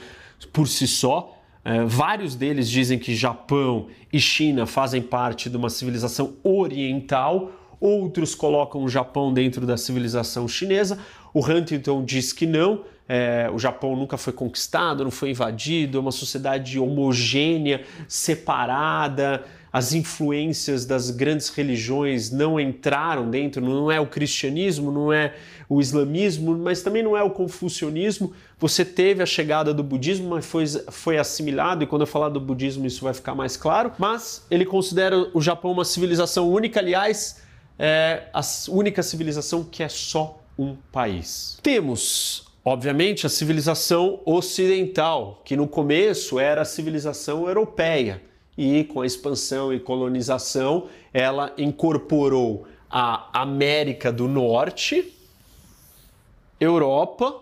por si só, É, vários deles dizem que Japão e China fazem parte de uma civilização oriental, outros colocam o Japão dentro da civilização chinesa. O Huntington diz que não, é, o Japão nunca foi conquistado, não foi invadido, é uma sociedade homogênea, separada as influências das grandes religiões não entraram dentro, não é o cristianismo, não é o islamismo, mas também não é o confucionismo. Você teve a chegada do budismo, mas foi, foi assimilado, e quando eu falar do budismo isso vai ficar mais claro. Mas ele considera o Japão uma civilização única, aliás, é a única civilização que é só um país. Temos obviamente, a civilização ocidental, que no começo era a civilização europeia e com a expansão e colonização ela incorporou a América do Norte, Europa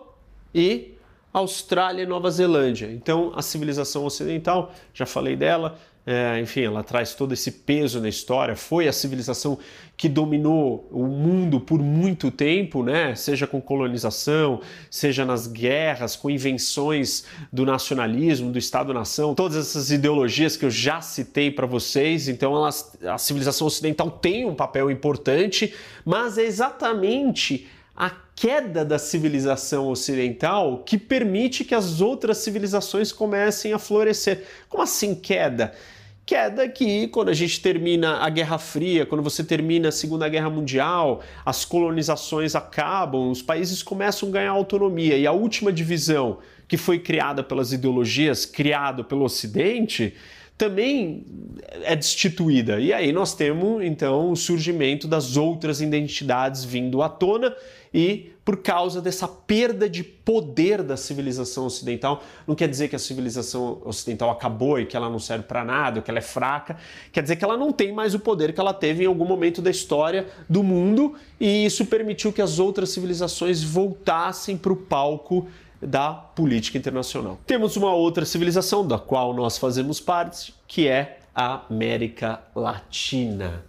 e Austrália e Nova Zelândia. Então, a civilização ocidental, já falei dela, é, enfim, ela traz todo esse peso na história. Foi a civilização que dominou o mundo por muito tempo, né? Seja com colonização, seja nas guerras, com invenções do nacionalismo, do Estado-nação, todas essas ideologias que eu já citei para vocês. Então, elas, a civilização ocidental tem um papel importante, mas é exatamente a queda da civilização ocidental que permite que as outras civilizações comecem a florescer. Como assim queda? Queda que quando a gente termina a Guerra Fria, quando você termina a Segunda Guerra Mundial, as colonizações acabam, os países começam a ganhar autonomia e a última divisão que foi criada pelas ideologias, criado pelo Ocidente, também é destituída. E aí nós temos então o surgimento das outras identidades vindo à tona e por causa dessa perda de poder da civilização ocidental, não quer dizer que a civilização ocidental acabou e que ela não serve para nada, que ela é fraca, quer dizer que ela não tem mais o poder que ela teve em algum momento da história do mundo e isso permitiu que as outras civilizações voltassem para o palco da política internacional. Temos uma outra civilização da qual nós fazemos parte, que é a América Latina.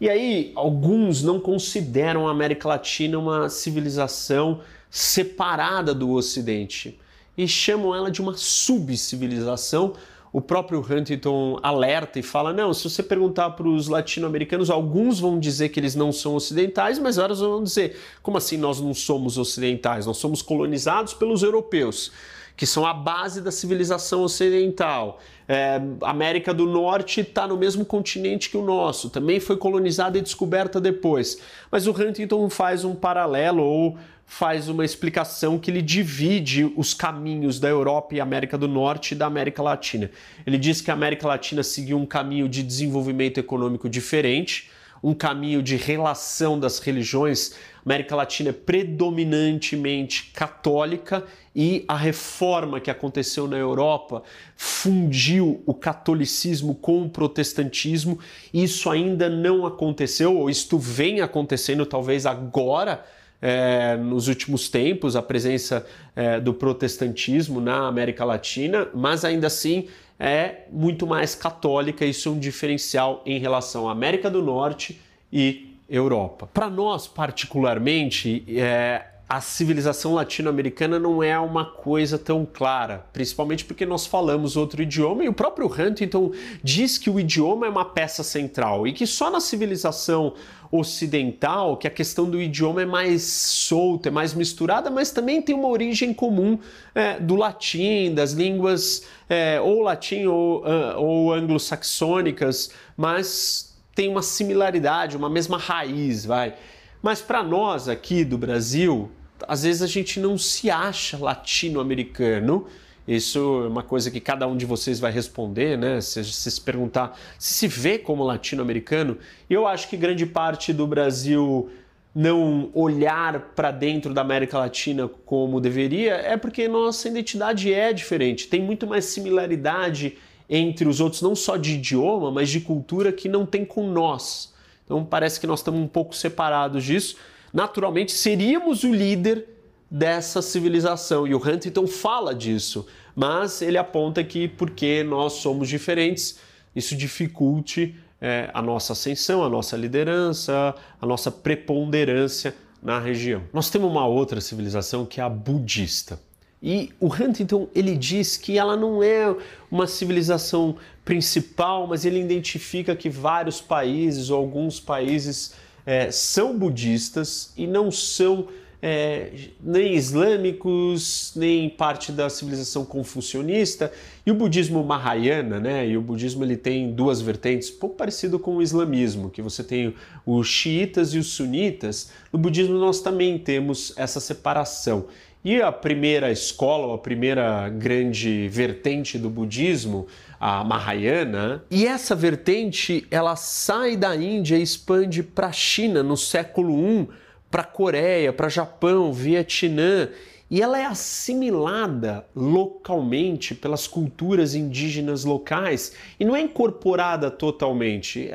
E aí, alguns não consideram a América Latina uma civilização separada do Ocidente e chamam ela de uma subcivilização o próprio Huntington alerta e fala: não, se você perguntar para os latino-americanos, alguns vão dizer que eles não são ocidentais, mas outros vão dizer: como assim nós não somos ocidentais? Nós somos colonizados pelos europeus, que são a base da civilização ocidental. É, América do Norte está no mesmo continente que o nosso, também foi colonizada e descoberta depois. Mas o Huntington faz um paralelo ou faz uma explicação que ele divide os caminhos da Europa e América do Norte e da América Latina. Ele diz que a América Latina seguiu um caminho de desenvolvimento econômico diferente, um caminho de relação das religiões. A América Latina é predominantemente católica e a reforma que aconteceu na Europa fundiu o catolicismo com o protestantismo. Isso ainda não aconteceu, ou isto vem acontecendo talvez agora é, nos últimos tempos, a presença é, do protestantismo na América Latina, mas ainda assim é muito mais católica. Isso é um diferencial em relação à América do Norte e Europa. Para nós, particularmente, é, a civilização latino-americana não é uma coisa tão clara, principalmente porque nós falamos outro idioma e o próprio Huntington diz que o idioma é uma peça central e que só na civilização ocidental que a questão do idioma é mais solta, é mais misturada, mas também tem uma origem comum é, do latim, das línguas é, ou latim ou, uh, ou anglo-saxônicas, mas tem uma similaridade, uma mesma raiz, vai. Mas para nós aqui do Brasil, às vezes a gente não se acha latino-americano. Isso é uma coisa que cada um de vocês vai responder, né? Se, se, se perguntar se se vê como latino-americano, eu acho que grande parte do Brasil não olhar para dentro da América Latina como deveria é porque nossa identidade é diferente. Tem muito mais similaridade entre os outros, não só de idioma, mas de cultura que não tem com nós. Então parece que nós estamos um pouco separados disso naturalmente seríamos o líder dessa civilização. E o Huntington fala disso, mas ele aponta que porque nós somos diferentes, isso dificulte é, a nossa ascensão, a nossa liderança, a nossa preponderância na região. Nós temos uma outra civilização que é a budista. E o Huntington ele diz que ela não é uma civilização principal, mas ele identifica que vários países ou alguns países é, são budistas e não são é, nem islâmicos, nem parte da civilização confucionista. E o budismo Mahayana, né? E o budismo ele tem duas vertentes, pouco parecido com o islamismo, que você tem os xiitas e os sunitas. No budismo nós também temos essa separação. E a primeira escola, a primeira grande vertente do budismo, a Mahayana, e essa vertente ela sai da Índia e expande para a China no século I para Coreia, para Japão, Vietnã, e ela é assimilada localmente pelas culturas indígenas locais e não é incorporada totalmente.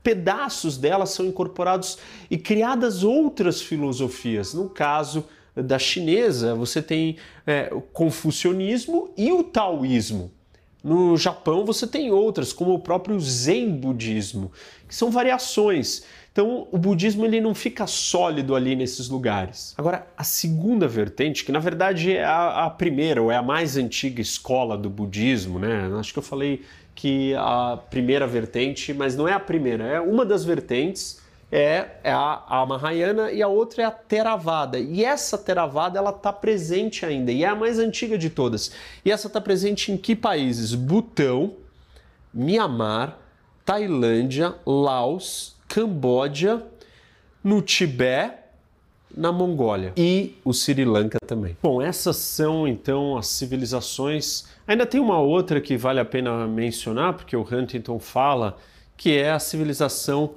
Pedaços dela são incorporados e criadas outras filosofias. No caso da chinesa, você tem é, o confucionismo e o taoísmo. No Japão você tem outras, como o próprio Zen budismo, que são variações. Então, o budismo ele não fica sólido ali nesses lugares. Agora, a segunda vertente, que na verdade é a, a primeira ou é a mais antiga escola do budismo, né? Acho que eu falei que a primeira vertente, mas não é a primeira, é uma das vertentes é, é a, Mahayana e a outra é a Theravada. E essa Theravada ela está presente ainda e é a mais antiga de todas. E essa está presente em que países? Butão, Mianmar, Tailândia, Laos, Camboja, no Tibete, na Mongólia e o Sri Lanka também. Bom, essas são então as civilizações. Ainda tem uma outra que vale a pena mencionar, porque o Huntington fala que é a civilização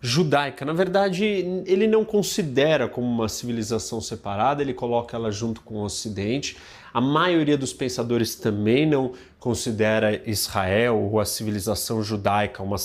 judaica. Na verdade, ele não considera como uma civilização separada, ele coloca ela junto com o Ocidente. A maioria dos pensadores também não considera Israel ou a civilização judaica uma,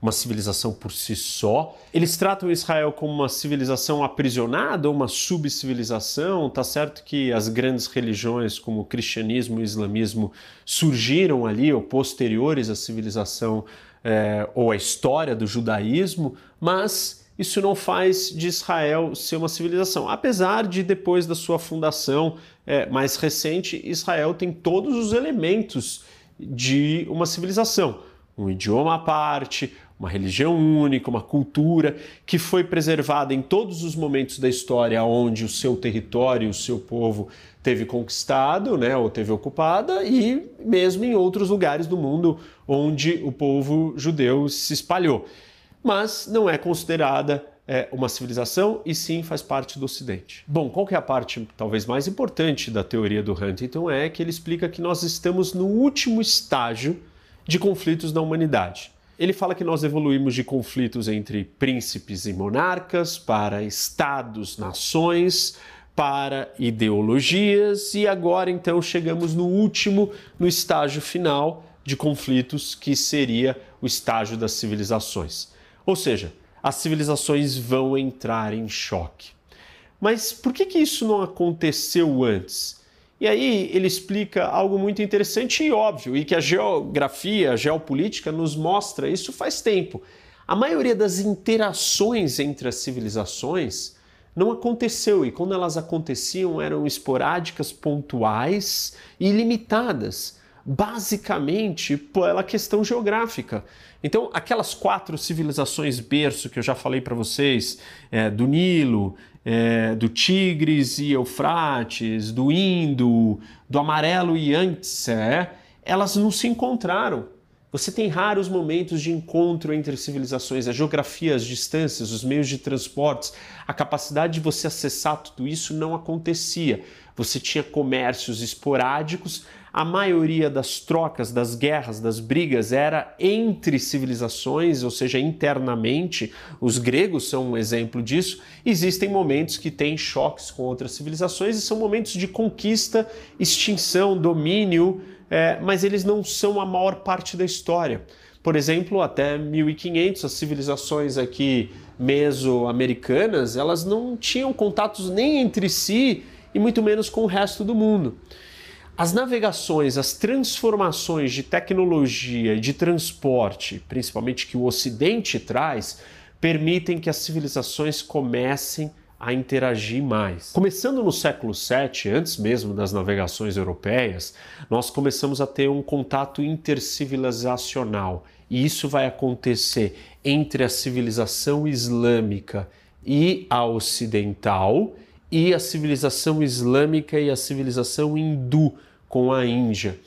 uma civilização por si só. Eles tratam Israel como uma civilização aprisionada, uma subcivilização. Tá certo que as grandes religiões como o cristianismo e o islamismo surgiram ali ou posteriores à civilização é, ou à história do judaísmo, mas isso não faz de Israel ser uma civilização. Apesar de, depois da sua fundação é, mais recente, Israel tem todos os elementos de uma civilização. Um idioma à parte, uma religião única, uma cultura que foi preservada em todos os momentos da história onde o seu território, o seu povo teve conquistado, né, ou teve ocupada, e mesmo em outros lugares do mundo onde o povo judeu se espalhou mas não é considerada é, uma civilização e sim faz parte do Ocidente. Bom, qual que é a parte talvez mais importante da teoria do Huntington é que ele explica que nós estamos no último estágio de conflitos na humanidade. Ele fala que nós evoluímos de conflitos entre príncipes e monarcas para estados, nações, para ideologias e agora então chegamos no último, no estágio final de conflitos que seria o estágio das civilizações. Ou seja, as civilizações vão entrar em choque. Mas por que, que isso não aconteceu antes? E aí ele explica algo muito interessante e óbvio, e que a geografia, a geopolítica nos mostra isso faz tempo. A maioria das interações entre as civilizações não aconteceu, e quando elas aconteciam eram esporádicas, pontuais e limitadas basicamente pela questão geográfica. Então, aquelas quatro civilizações berço que eu já falei para vocês, é, do Nilo, é, do Tigres e Eufrates, do Indo, do Amarelo e Yangtze, é, elas não se encontraram. Você tem raros momentos de encontro entre civilizações, a geografia, as distâncias, os meios de transportes, a capacidade de você acessar tudo isso não acontecia. Você tinha comércios esporádicos, a maioria das trocas, das guerras, das brigas era entre civilizações, ou seja, internamente. Os gregos são um exemplo disso. Existem momentos que têm choques com outras civilizações e são momentos de conquista, extinção, domínio, é, mas eles não são a maior parte da história. Por exemplo, até 1500, as civilizações aqui mesoamericanas, elas não tinham contatos nem entre si e muito menos com o resto do mundo. As navegações, as transformações de tecnologia e de transporte, principalmente que o Ocidente traz, permitem que as civilizações comecem interagir mais. Começando no século VII, antes mesmo das navegações europeias, nós começamos a ter um contato intercivilizacional. E isso vai acontecer entre a civilização islâmica e a ocidental, e a civilização islâmica e a civilização hindu com a Índia.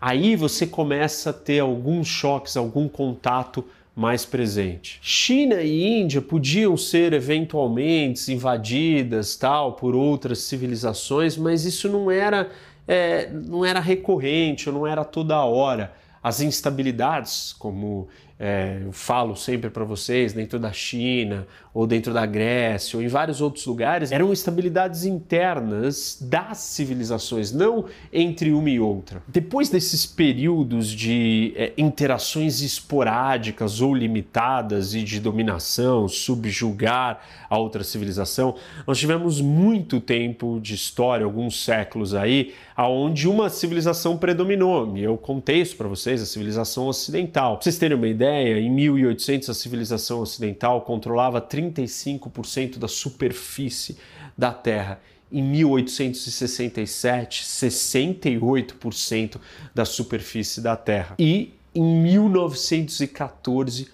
Aí você começa a ter alguns choques, algum contato mais presente. China e Índia podiam ser eventualmente invadidas tal por outras civilizações, mas isso não era é, não era recorrente, não era toda hora. As instabilidades, como é, eu falo sempre para vocês, dentro da China, ou dentro da Grécia, ou em vários outros lugares, eram estabilidades internas das civilizações, não entre uma e outra. Depois desses períodos de é, interações esporádicas ou limitadas e de dominação, subjugar a outra civilização, nós tivemos muito tempo de história, alguns séculos aí, aonde uma civilização predominou. E eu contei isso para vocês, a civilização ocidental. Pra vocês terem uma ideia, em 1800 a civilização ocidental controlava 35% da superfície da Terra. Em 1867, 68% da superfície da Terra. E em 1914,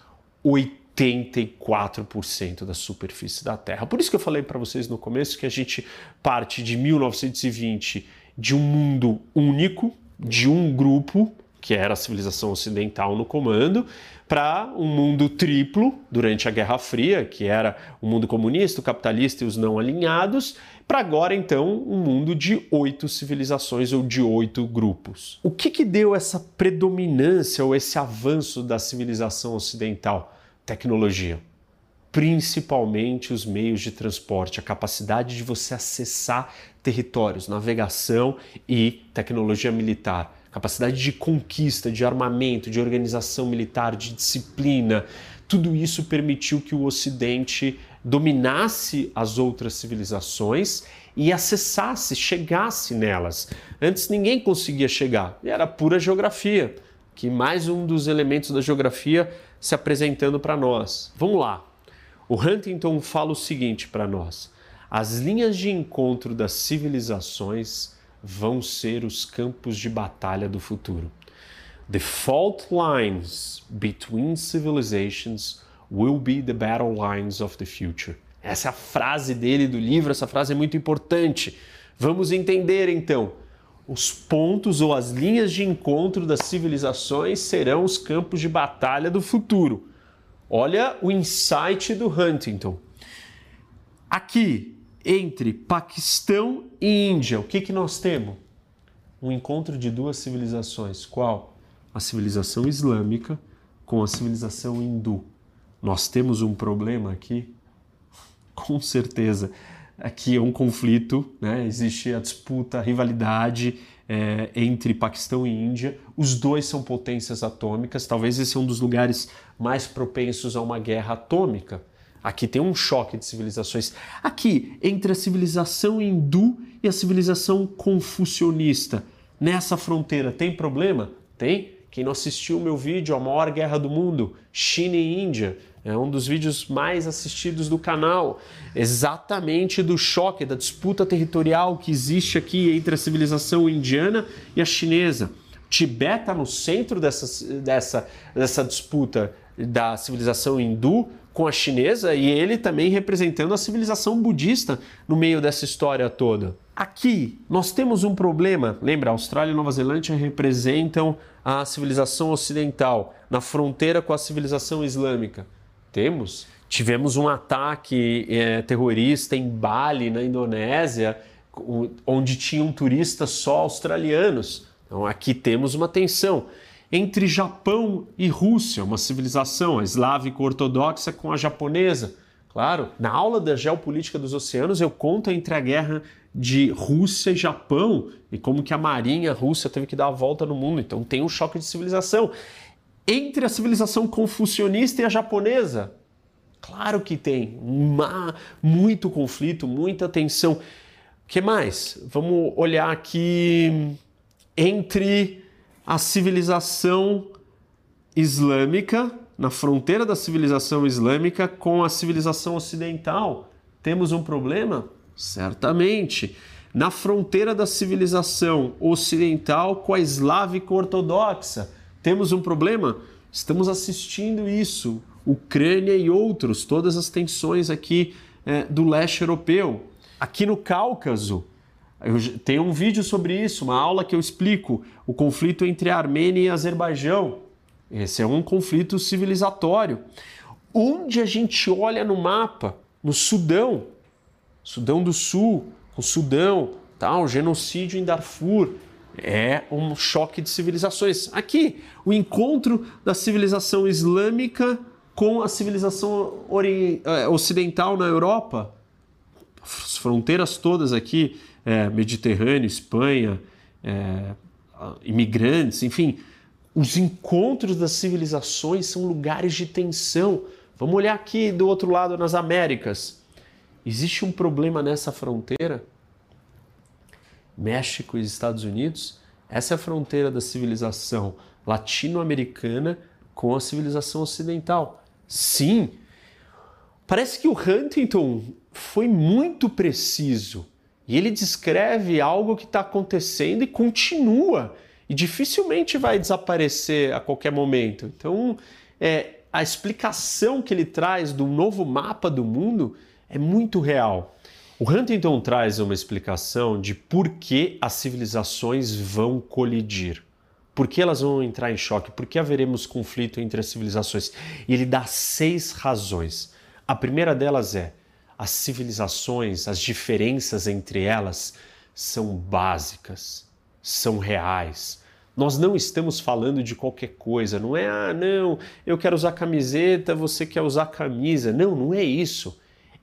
84% da superfície da Terra. Por isso que eu falei para vocês no começo que a gente parte de 1920 de um mundo único, de um grupo, que era a civilização ocidental no comando, para um mundo triplo durante a Guerra Fria, que era o mundo comunista, o capitalista e os não alinhados, para agora então um mundo de oito civilizações ou de oito grupos. O que, que deu essa predominância ou esse avanço da civilização ocidental? Tecnologia principalmente os meios de transporte, a capacidade de você acessar territórios, navegação e tecnologia militar, capacidade de conquista, de armamento, de organização militar, de disciplina. Tudo isso permitiu que o Ocidente dominasse as outras civilizações e acessasse, chegasse nelas. Antes ninguém conseguia chegar, era pura geografia, que mais um dos elementos da geografia se apresentando para nós. Vamos lá. O Huntington fala o seguinte para nós: as linhas de encontro das civilizações vão ser os campos de batalha do futuro. The fault lines between civilizations will be the battle lines of the future. Essa é a frase dele do livro, essa frase é muito importante. Vamos entender então. Os pontos ou as linhas de encontro das civilizações serão os campos de batalha do futuro. Olha o insight do Huntington. Aqui, entre Paquistão e Índia, o que, que nós temos? Um encontro de duas civilizações. Qual? A civilização islâmica com a civilização hindu. Nós temos um problema aqui? <laughs> Com certeza. Aqui é um conflito, né? existe a disputa, a rivalidade é, entre Paquistão e Índia. Os dois são potências atômicas. Talvez esse é um dos lugares mais propensos a uma guerra atômica. Aqui tem um choque de civilizações. Aqui, entre a civilização hindu e a civilização confucionista. Nessa fronteira, tem problema? Tem. Quem não assistiu o meu vídeo, A Maior Guerra do Mundo, China e Índia, é um dos vídeos mais assistidos do canal, exatamente do choque, da disputa territorial que existe aqui entre a civilização indiana e a chinesa. Tibete está no centro dessa, dessa, dessa disputa da civilização hindu com a chinesa e ele também representando a civilização budista no meio dessa história toda. Aqui nós temos um problema. Lembra, Austrália e Nova Zelândia representam a civilização ocidental na fronteira com a civilização islâmica. Temos. Tivemos um ataque é, terrorista em Bali, na Indonésia, onde tinham turistas só australianos. Então aqui temos uma tensão entre Japão e Rússia, uma civilização, a eslávica ortodoxa com a japonesa. Claro, na aula da geopolítica dos oceanos eu conto entre a guerra de Rússia e Japão e como que a marinha russa teve que dar a volta no mundo. Então tem um choque de civilização entre a civilização confucionista e a japonesa? Claro que tem. Uma, muito conflito, muita tensão. O que mais? Vamos olhar aqui entre a civilização islâmica, na fronteira da civilização islâmica com a civilização ocidental. temos um problema? Certamente. Na fronteira da civilização ocidental com a eslávica ortodoxa, temos um problema? Estamos assistindo isso, Ucrânia e outros, todas as tensões aqui é, do leste europeu. Aqui no Cáucaso, eu tenho um vídeo sobre isso, uma aula que eu explico o conflito entre Armênia e Azerbaijão. Esse é um conflito civilizatório. Onde a gente olha no mapa, no Sudão, Sudão do Sul, o Sudão, tá? o genocídio em Darfur, é um choque de civilizações. Aqui, o encontro da civilização islâmica com a civilização é, ocidental na Europa, as fronteiras todas aqui, é, Mediterrâneo, Espanha, é, imigrantes, enfim, os encontros das civilizações são lugares de tensão. Vamos olhar aqui do outro lado nas Américas. Existe um problema nessa fronteira? México e Estados Unidos? Essa é a fronteira da civilização latino-americana com a civilização ocidental. Sim, parece que o Huntington foi muito preciso e ele descreve algo que está acontecendo e continua e dificilmente vai desaparecer a qualquer momento. Então, é, a explicação que ele traz do novo mapa do mundo é muito real. O Huntington traz uma explicação de por que as civilizações vão colidir. Por que elas vão entrar em choque? Por que haveremos conflito entre as civilizações? E ele dá seis razões. A primeira delas é as civilizações, as diferenças entre elas são básicas, são reais. Nós não estamos falando de qualquer coisa, não é, ah, não, eu quero usar camiseta, você quer usar camisa. Não, não é isso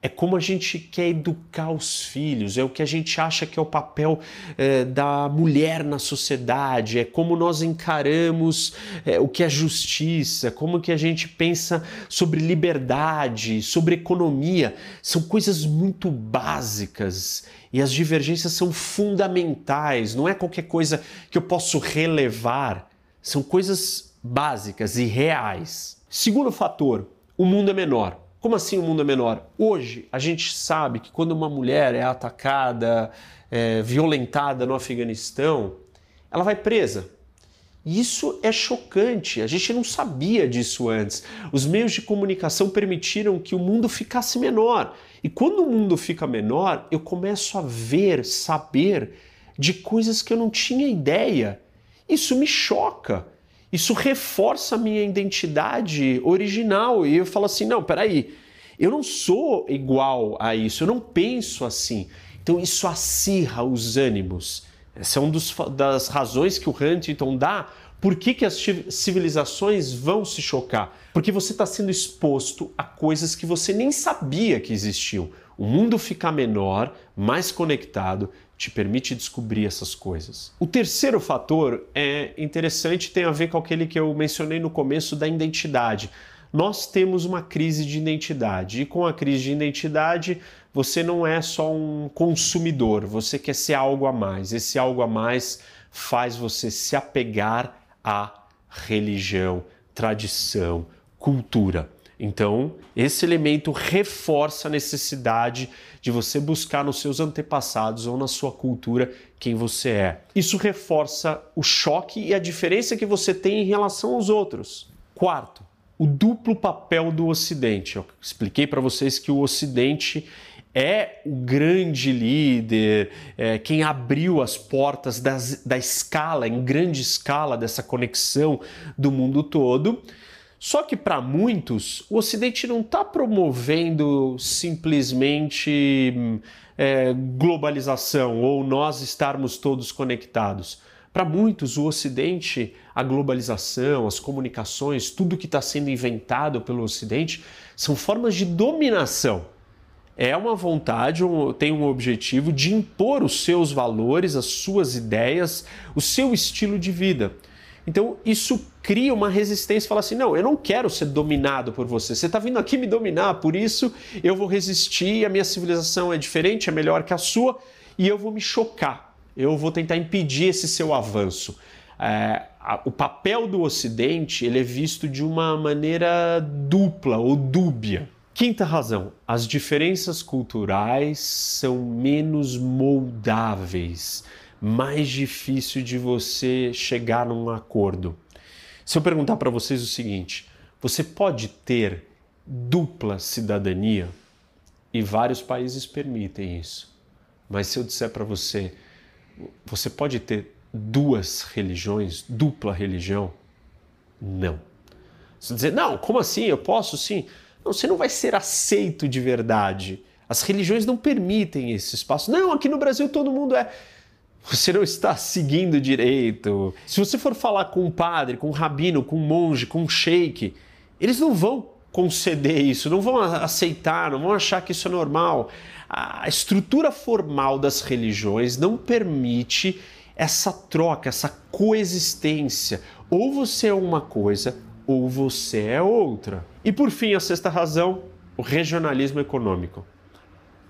é como a gente quer educar os filhos, é o que a gente acha que é o papel é, da mulher na sociedade, é como nós encaramos é, o que é justiça, como que a gente pensa sobre liberdade, sobre economia. São coisas muito básicas e as divergências são fundamentais, não é qualquer coisa que eu posso relevar, são coisas básicas e reais. Segundo fator, o mundo é menor. Como assim o mundo é menor? Hoje a gente sabe que quando uma mulher é atacada, é, violentada no Afeganistão, ela vai presa. Isso é chocante, a gente não sabia disso antes. Os meios de comunicação permitiram que o mundo ficasse menor. E quando o mundo fica menor, eu começo a ver, saber de coisas que eu não tinha ideia. Isso me choca. Isso reforça a minha identidade original. E eu falo assim: não, peraí, eu não sou igual a isso, eu não penso assim. Então isso acirra os ânimos. Essa é uma das razões que o Huntington dá por que, que, as civilizações vão se chocar? Porque você está sendo exposto a coisas que você nem sabia que existiam. O mundo fica menor, mais conectado, te permite descobrir essas coisas. O terceiro fator é interessante, tem a ver com aquele que eu mencionei no começo da identidade. Nós temos uma crise de identidade e com a crise de identidade você não é só um consumidor, você quer ser algo a mais. Esse algo a mais faz você se apegar à religião, tradição, cultura. Então, esse elemento reforça a necessidade de você buscar nos seus antepassados ou na sua cultura quem você é. Isso reforça o choque e a diferença que você tem em relação aos outros. Quarto, o duplo papel do Ocidente. Eu expliquei para vocês que o Ocidente é o grande líder, é, quem abriu as portas das, da escala, em grande escala, dessa conexão do mundo todo. Só que para muitos, o Ocidente não está promovendo simplesmente é, globalização ou nós estarmos todos conectados. Para muitos, o Ocidente, a globalização, as comunicações, tudo que está sendo inventado pelo Ocidente são formas de dominação. É uma vontade, um, tem um objetivo de impor os seus valores, as suas ideias, o seu estilo de vida. Então isso cria uma resistência, fala assim: não, eu não quero ser dominado por você. Você está vindo aqui me dominar, por isso eu vou resistir. A minha civilização é diferente, é melhor que a sua, e eu vou me chocar. Eu vou tentar impedir esse seu avanço. É, a, o papel do Ocidente ele é visto de uma maneira dupla ou dúbia. Quinta razão: as diferenças culturais são menos moldáveis, mais difícil de você chegar num acordo. Se eu perguntar para vocês o seguinte: você pode ter dupla cidadania? E vários países permitem isso. Mas se eu disser para você, você pode ter duas religiões, dupla religião? Não. Você dizer, não, como assim? Eu posso sim? Não, você não vai ser aceito de verdade. As religiões não permitem esse espaço. Não, aqui no Brasil todo mundo é. Você não está seguindo direito. Se você for falar com um padre, com um rabino, com um monge, com um sheik, eles não vão conceder isso, não vão aceitar, não vão achar que isso é normal. A estrutura formal das religiões não permite essa troca, essa coexistência. Ou você é uma coisa ou você é outra. E por fim, a sexta razão, o regionalismo econômico.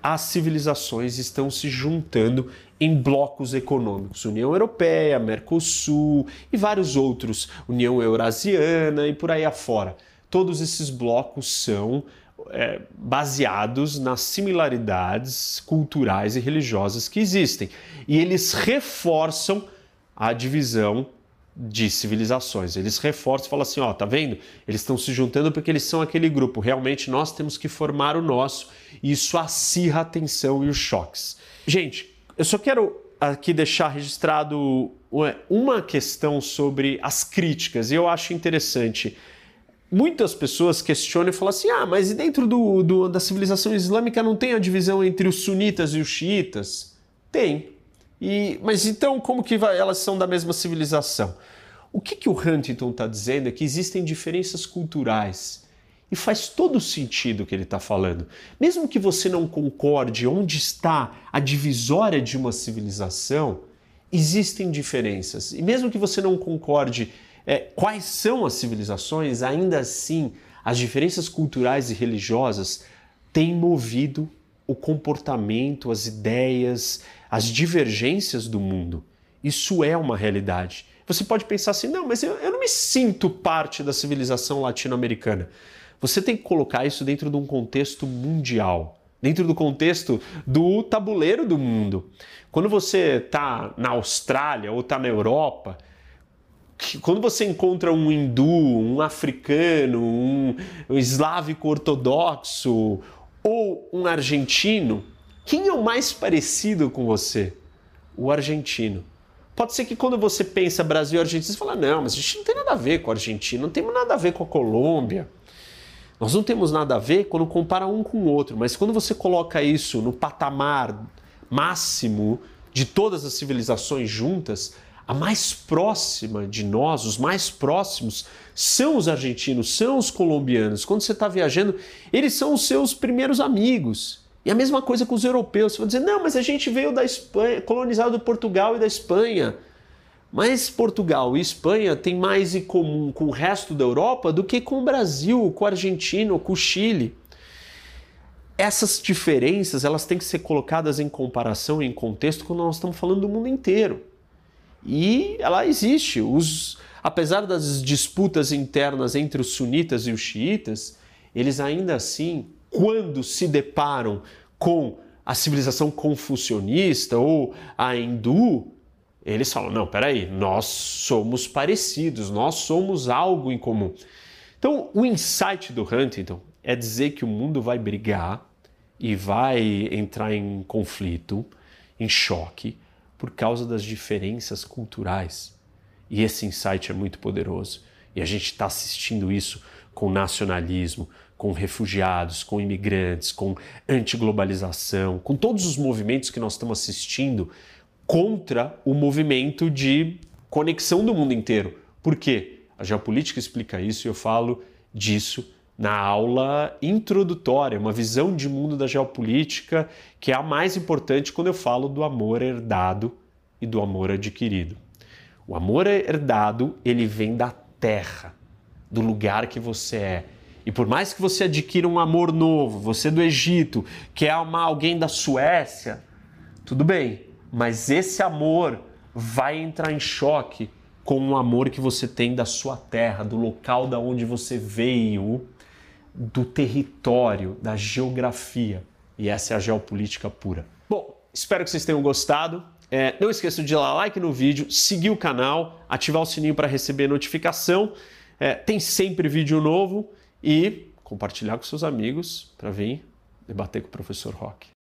As civilizações estão se juntando em blocos econômicos, União Europeia, Mercosul e vários outros, União Eurasiana e por aí afora. Todos esses blocos são é, baseados nas similaridades culturais e religiosas que existem. E eles reforçam a divisão de civilizações. Eles reforçam, falam assim, ó, tá vendo? Eles estão se juntando porque eles são aquele grupo. Realmente nós temos que formar o nosso. E isso acirra a tensão e os choques. Gente, eu só quero aqui deixar registrado uma questão sobre as críticas. E eu acho interessante muitas pessoas questionam e falam assim: ah, mas dentro do, do, da civilização islâmica não tem a divisão entre os sunitas e os xiitas? Tem. E, mas então, como que vai, elas são da mesma civilização? O que, que o Huntington está dizendo é que existem diferenças culturais. E faz todo sentido o que ele está falando. Mesmo que você não concorde onde está a divisória de uma civilização, existem diferenças. E mesmo que você não concorde é, quais são as civilizações, ainda assim, as diferenças culturais e religiosas têm movido o comportamento, as ideias, as divergências do mundo. Isso é uma realidade. Você pode pensar assim: não, mas eu, eu não me sinto parte da civilização latino-americana. Você tem que colocar isso dentro de um contexto mundial, dentro do contexto do tabuleiro do mundo. Quando você está na Austrália ou está na Europa, quando você encontra um hindu, um africano, um, um eslávico ortodoxo ou um argentino, quem é o mais parecido com você? O argentino. Pode ser que quando você pensa Brasil e Argentina, você fala, não, mas a gente não tem nada a ver com a Argentina, não temos nada a ver com a Colômbia. Nós não temos nada a ver quando compara um com o outro, mas quando você coloca isso no patamar máximo de todas as civilizações juntas, a mais próxima de nós, os mais próximos, são os argentinos, são os colombianos. Quando você está viajando, eles são os seus primeiros amigos. E a mesma coisa com os europeus. Você vai dizer, não, mas a gente veio da Espanha, colonizado do Portugal e da Espanha. Mas Portugal e Espanha têm mais em comum com o resto da Europa do que com o Brasil, com a Argentina, com o Chile. Essas diferenças elas têm que ser colocadas em comparação, em contexto, quando nós estamos falando do mundo inteiro. E ela existe. Os, apesar das disputas internas entre os sunitas e os xiitas, eles ainda assim, quando se deparam com a civilização confucionista ou a hindu, eles falam: não, peraí, nós somos parecidos, nós somos algo em comum. Então, o insight do Huntington é dizer que o mundo vai brigar e vai entrar em conflito, em choque, por causa das diferenças culturais. E esse insight é muito poderoso. E a gente está assistindo isso com nacionalismo, com refugiados, com imigrantes, com antiglobalização, com todos os movimentos que nós estamos assistindo contra o movimento de conexão do mundo inteiro. Por quê? A geopolítica explica isso e eu falo disso na aula introdutória, uma visão de mundo da geopolítica que é a mais importante quando eu falo do amor herdado e do amor adquirido. O amor herdado, ele vem da terra, do lugar que você é. E por mais que você adquira um amor novo, você do Egito, que é alguém da Suécia, tudo bem, mas esse amor vai entrar em choque com o um amor que você tem da sua terra, do local da onde você veio, do território, da geografia. E essa é a geopolítica pura. Bom, espero que vocês tenham gostado. É, não esqueça de dar like no vídeo, seguir o canal, ativar o sininho para receber notificação. É, tem sempre vídeo novo e compartilhar com seus amigos para vir debater com o professor Rock.